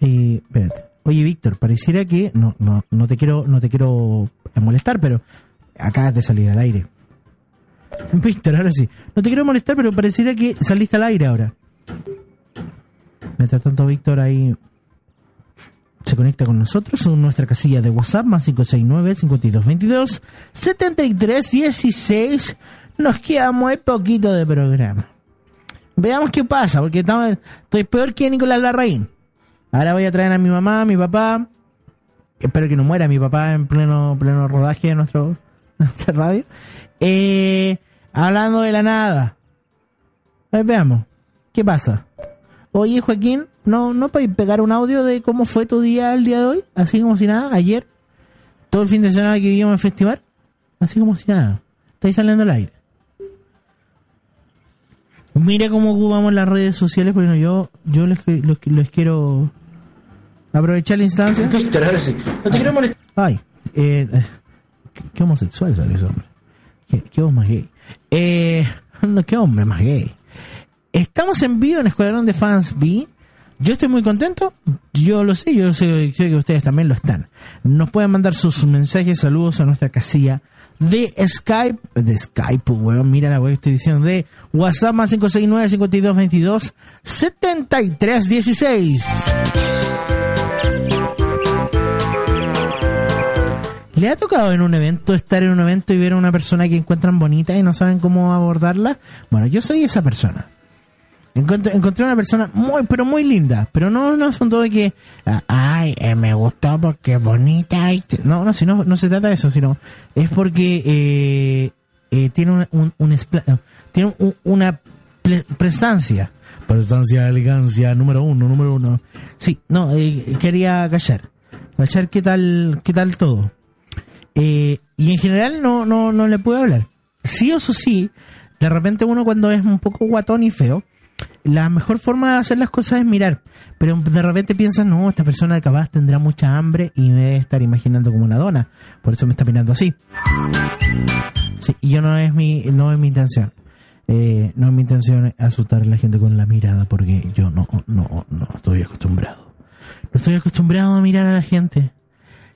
Speaker 2: Eh, espérate. Oye, Víctor, pareciera que no, no, no te quiero, no te quiero molestar, pero acabas de salir al aire. (laughs) Víctor, ahora sí. No te quiero molestar, pero pareciera que saliste al aire ahora. Mientras tanto, Víctor ahí se conecta con nosotros en nuestra casilla de WhatsApp más 569-5222-7316. Nos queda muy poquito de programa. Veamos qué pasa, porque estamos, estoy peor que Nicolás Larraín. Ahora voy a traer a mi mamá, a mi papá. Espero que no muera mi papá en pleno, pleno rodaje de nuestro, (laughs) nuestra radio. Eh, hablando de la nada. A veamos. ¿Qué pasa? Oye, Joaquín, ¿no, ¿no podéis pegar un audio de cómo fue tu día el día de hoy? Así como si nada, ayer. Todo el fin de semana que vivimos en festival. Así como si nada. Estáis saliendo al aire. Mira cómo ocupamos las redes sociales, porque no, yo, yo les, les, les quiero aprovechar la instancia. No te quiero molestar. Ay, eh, eh, qué, qué homosexual sale ese hombre. Qué, qué hombre más gay. Eh, no, qué hombre más gay. Estamos en vivo en Escuadrón de Fans B. Yo estoy muy contento. Yo lo sé, yo sé, sé que ustedes también lo están. Nos pueden mandar sus mensajes, saludos a nuestra casilla de Skype, de Skype, weón, mira la web que estoy diciendo, de WhatsApp más 569 5222 7316. ¿Le ha tocado en un evento estar en un evento y ver a una persona que encuentran bonita y no saben cómo abordarla? Bueno, yo soy esa persona. Encontré, encontré una persona muy, pero muy linda. Pero no, no un todo de que, ay, eh, me gustó porque es bonita. y te-". No, no, si no, no se trata de eso, sino es porque eh, eh, tiene un, un- un eh, tiene un- una prestancia. Prestancia, elegancia, número uno, número uno. Sí, no, quería callar. Callar qué tal, qué tal todo. Y en general no, no, no le puedo hablar. Sí o sí, de repente uno cuando es un poco guatón y feo, la mejor forma de hacer las cosas es mirar. Pero de repente piensas, no, esta persona capaz tendrá mucha hambre y me debe estar imaginando como una dona. Por eso me está mirando así. Sí, y yo no es mi, no es mi intención. Eh, no es mi intención asustar a la gente con la mirada porque yo no, no, no estoy acostumbrado. No estoy acostumbrado a mirar a la gente.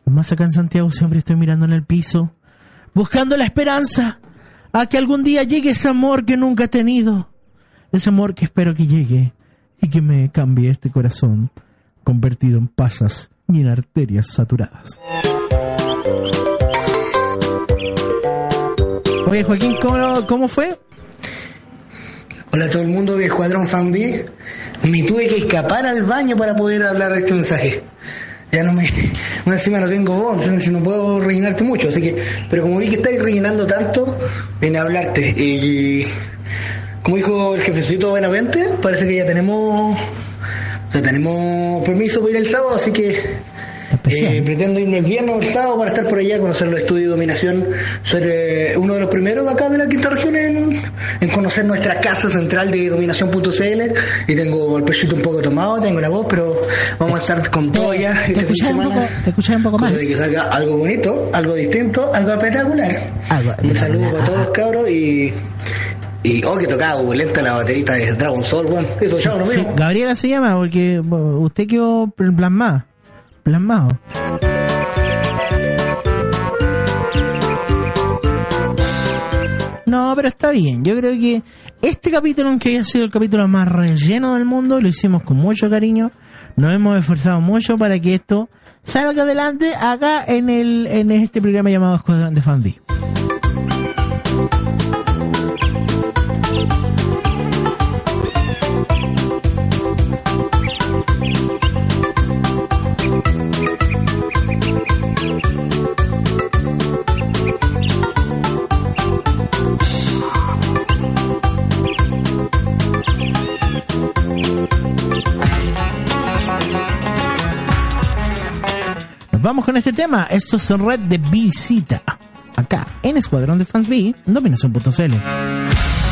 Speaker 2: Más acá en Santiago siempre estoy mirando en el piso, buscando la esperanza a que algún día llegue ese amor que nunca he tenido. Ese amor que espero que llegue y que me cambie este corazón convertido en pasas y en arterias saturadas. Oye, Joaquín, ¿cómo, cómo fue?
Speaker 9: Hola a todo el mundo de Escuadrón Fan B. Me tuve que escapar al baño para poder hablar de este mensaje. Ya no me. (laughs) Más encima no tengo voz, no puedo rellenarte mucho. Así que. Pero como vi que estáis rellenando tanto, vine a hablarte. Y. Como dijo el jefecito Benavente, parece que ya tenemos. Ya tenemos permiso para ir el sábado, así que. Eh, pretendo irme el viernes o el sábado para estar por allá, conocer los estudios de dominación, ser eh, uno de los primeros de acá de la quinta región en, en conocer nuestra casa central de dominación.cl y tengo el pechito un poco tomado, tengo la voz, pero vamos a estar con todo ya
Speaker 2: Te
Speaker 9: este
Speaker 2: escuchas un poco, te escuchas un poco mal.
Speaker 9: de que salga algo bonito, algo distinto, algo espectacular.
Speaker 2: Algo
Speaker 9: Un saludo para todos cabros y y oh que tocaba lenta la baterita de Dragon Soul, bueno, eso ya no
Speaker 2: Sí,
Speaker 9: mismo.
Speaker 2: Gabriela se llama porque usted quedó pl- plasmado. Plasmado. No, pero está bien. Yo creo que este capítulo, aunque haya sido el capítulo más relleno del mundo, lo hicimos con mucho cariño. Nos hemos esforzado mucho para que esto salga adelante acá en el en este programa llamado Escuadrón de Fan
Speaker 1: vamos con este tema. Esto es Red de Visita. Acá en Escuadrón de Fans B, dominación.cl.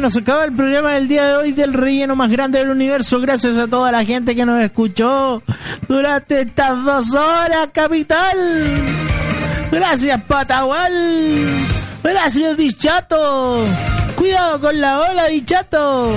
Speaker 1: nos acaba el programa del día de hoy del relleno más grande del universo. Gracias a toda la gente que nos escuchó durante estas dos horas, capital. Gracias, Patagual. Gracias, Dichato. Cuidado con la ola, Dichato.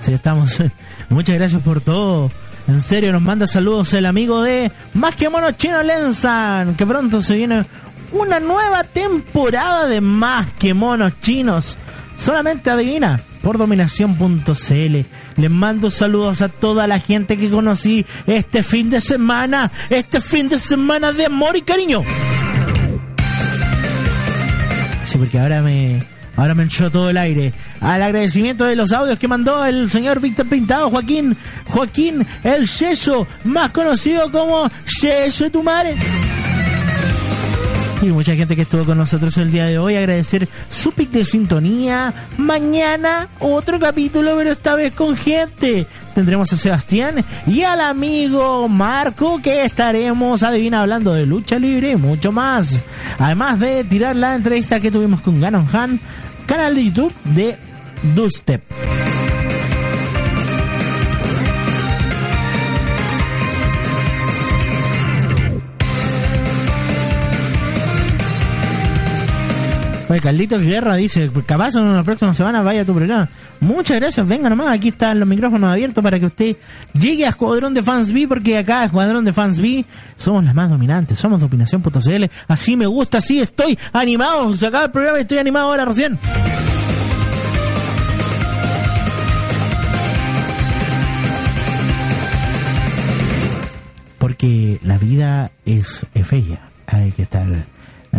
Speaker 1: Sí, estamos. (laughs) Muchas gracias por todo. En serio, nos manda saludos el amigo de Más que Mono Chino Lenzan. Que pronto se viene una nueva temporada de Más que Monos Chinos. Solamente adivina por dominación.cl. Les mando saludos a toda la gente que conocí este fin de semana. Este fin de semana de amor y cariño. Sí, porque ahora me, ahora me entró todo el aire. Al agradecimiento de los audios que mandó el señor Víctor Pintado, Joaquín, Joaquín el Yeso, más conocido como Yeso de tu madre.
Speaker 2: Y mucha gente que estuvo con nosotros el día de hoy. Agradecer su pic de sintonía. Mañana otro capítulo, pero esta vez con gente. Tendremos a Sebastián y al amigo Marco que estaremos, adivina, hablando de lucha libre y mucho más. Además de tirar la entrevista que tuvimos con Ganon Han, canal de YouTube de Dustep. Oye, Guerra dice, capaz en la próxima semana vaya a tu programa. Muchas gracias, venga nomás, aquí están los micrófonos abiertos para que usted llegue a Escuadrón de Fans B, porque acá Escuadrón de Fans B somos las más dominantes, somos dominación.cl, así me gusta, así estoy animado, se acaba el programa y estoy animado ahora recién. Porque la vida es, es bella, hay que estar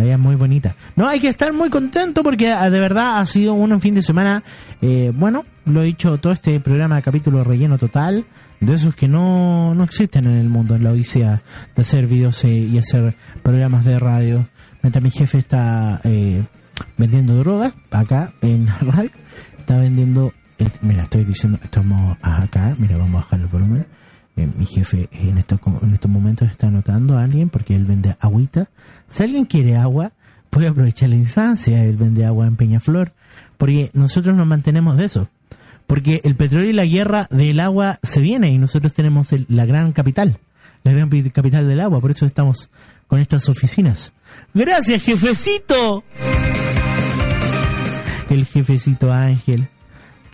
Speaker 2: la muy bonita. No, hay que estar muy contento porque ah, de verdad ha sido un fin de semana, eh, bueno, lo he dicho, todo este programa de capítulo relleno total, de esos que no, no existen en el mundo, en la odisea de hacer videos eh, y hacer programas de radio. Mientras mi jefe está eh, vendiendo drogas, acá en la radio, está vendiendo, eh, mira, estoy diciendo, estamos acá, mira, vamos a bajar el volumen. Eh, mi jefe en estos, en estos momentos está anotando a alguien porque él vende agüita. Si alguien quiere agua, puede aprovechar la instancia. Él vende agua en Peñaflor. Porque nosotros nos mantenemos de eso. Porque el petróleo y la guerra del agua se viene y nosotros tenemos la gran capital. La gran pi- capital del agua. Por eso estamos con estas oficinas. Gracias, jefecito. El jefecito Ángel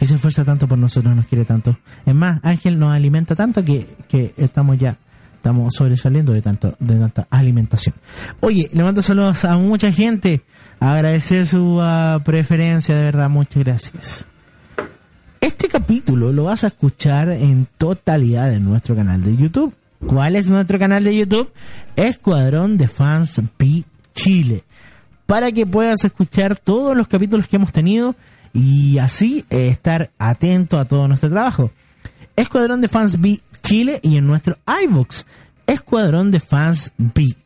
Speaker 2: que se esfuerza tanto por nosotros, nos quiere tanto. Es más, Ángel nos alimenta tanto que, que estamos ya, estamos sobresaliendo de tanto, de tanta alimentación. Oye, le mando saludos a mucha gente, agradecer su ah, preferencia, de verdad, muchas gracias. Este capítulo lo vas a escuchar en totalidad en nuestro canal de YouTube. ¿Cuál es nuestro canal de YouTube? Escuadrón de Fans P Chile. Para que puedas escuchar todos los capítulos que hemos tenido y así eh, estar atento a todo nuestro trabajo. Escuadrón de Fans B Chile y en nuestro iVoox, Escuadrón de Fans B.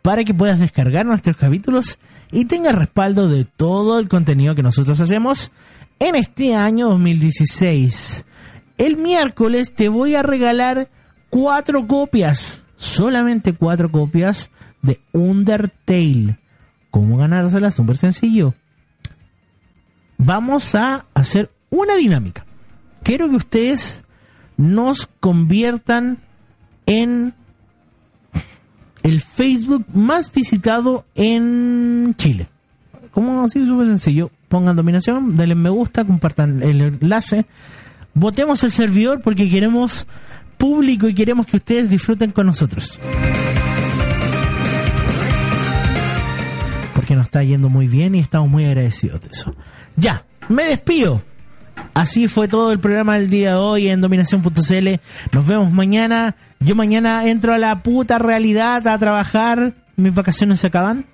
Speaker 2: Para que puedas descargar nuestros capítulos y tengas respaldo de todo el contenido que nosotros hacemos en este año 2016. El miércoles te voy a regalar cuatro copias, solamente cuatro copias de Undertale. ¿Cómo ganársela? Súper sencillo vamos a hacer una dinámica. Quiero que ustedes nos conviertan en el Facebook más visitado en Chile. ¿Cómo así? Súper sencillo. Pongan dominación, denle me gusta, compartan el enlace. Votemos el servidor porque queremos público y queremos que ustedes disfruten con nosotros. Porque nos está yendo muy bien y estamos muy agradecidos de eso. Ya, me despido. Así fue todo el programa del día de hoy en dominación.cl. Nos vemos mañana. Yo mañana entro a la puta realidad a trabajar. Mis vacaciones se acaban.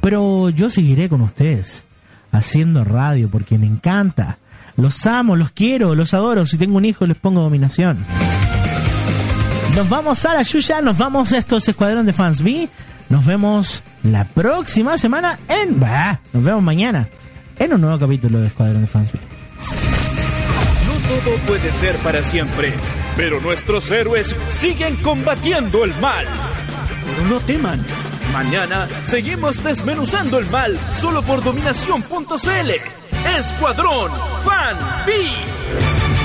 Speaker 2: Pero yo seguiré con ustedes haciendo radio porque me encanta. Los amo, los quiero, los adoro. Si tengo un hijo les pongo dominación. Nos vamos a la Yuya, nos vamos a estos escuadrón de fans B. Nos vemos la próxima semana en... Bah, nos vemos mañana en un nuevo capítulo de Escuadrón de Fans.
Speaker 1: No todo puede ser para siempre, pero nuestros héroes siguen combatiendo el mal. Pero no teman. Mañana seguimos desmenuzando el mal solo por dominación.cl. Escuadrón Fan B.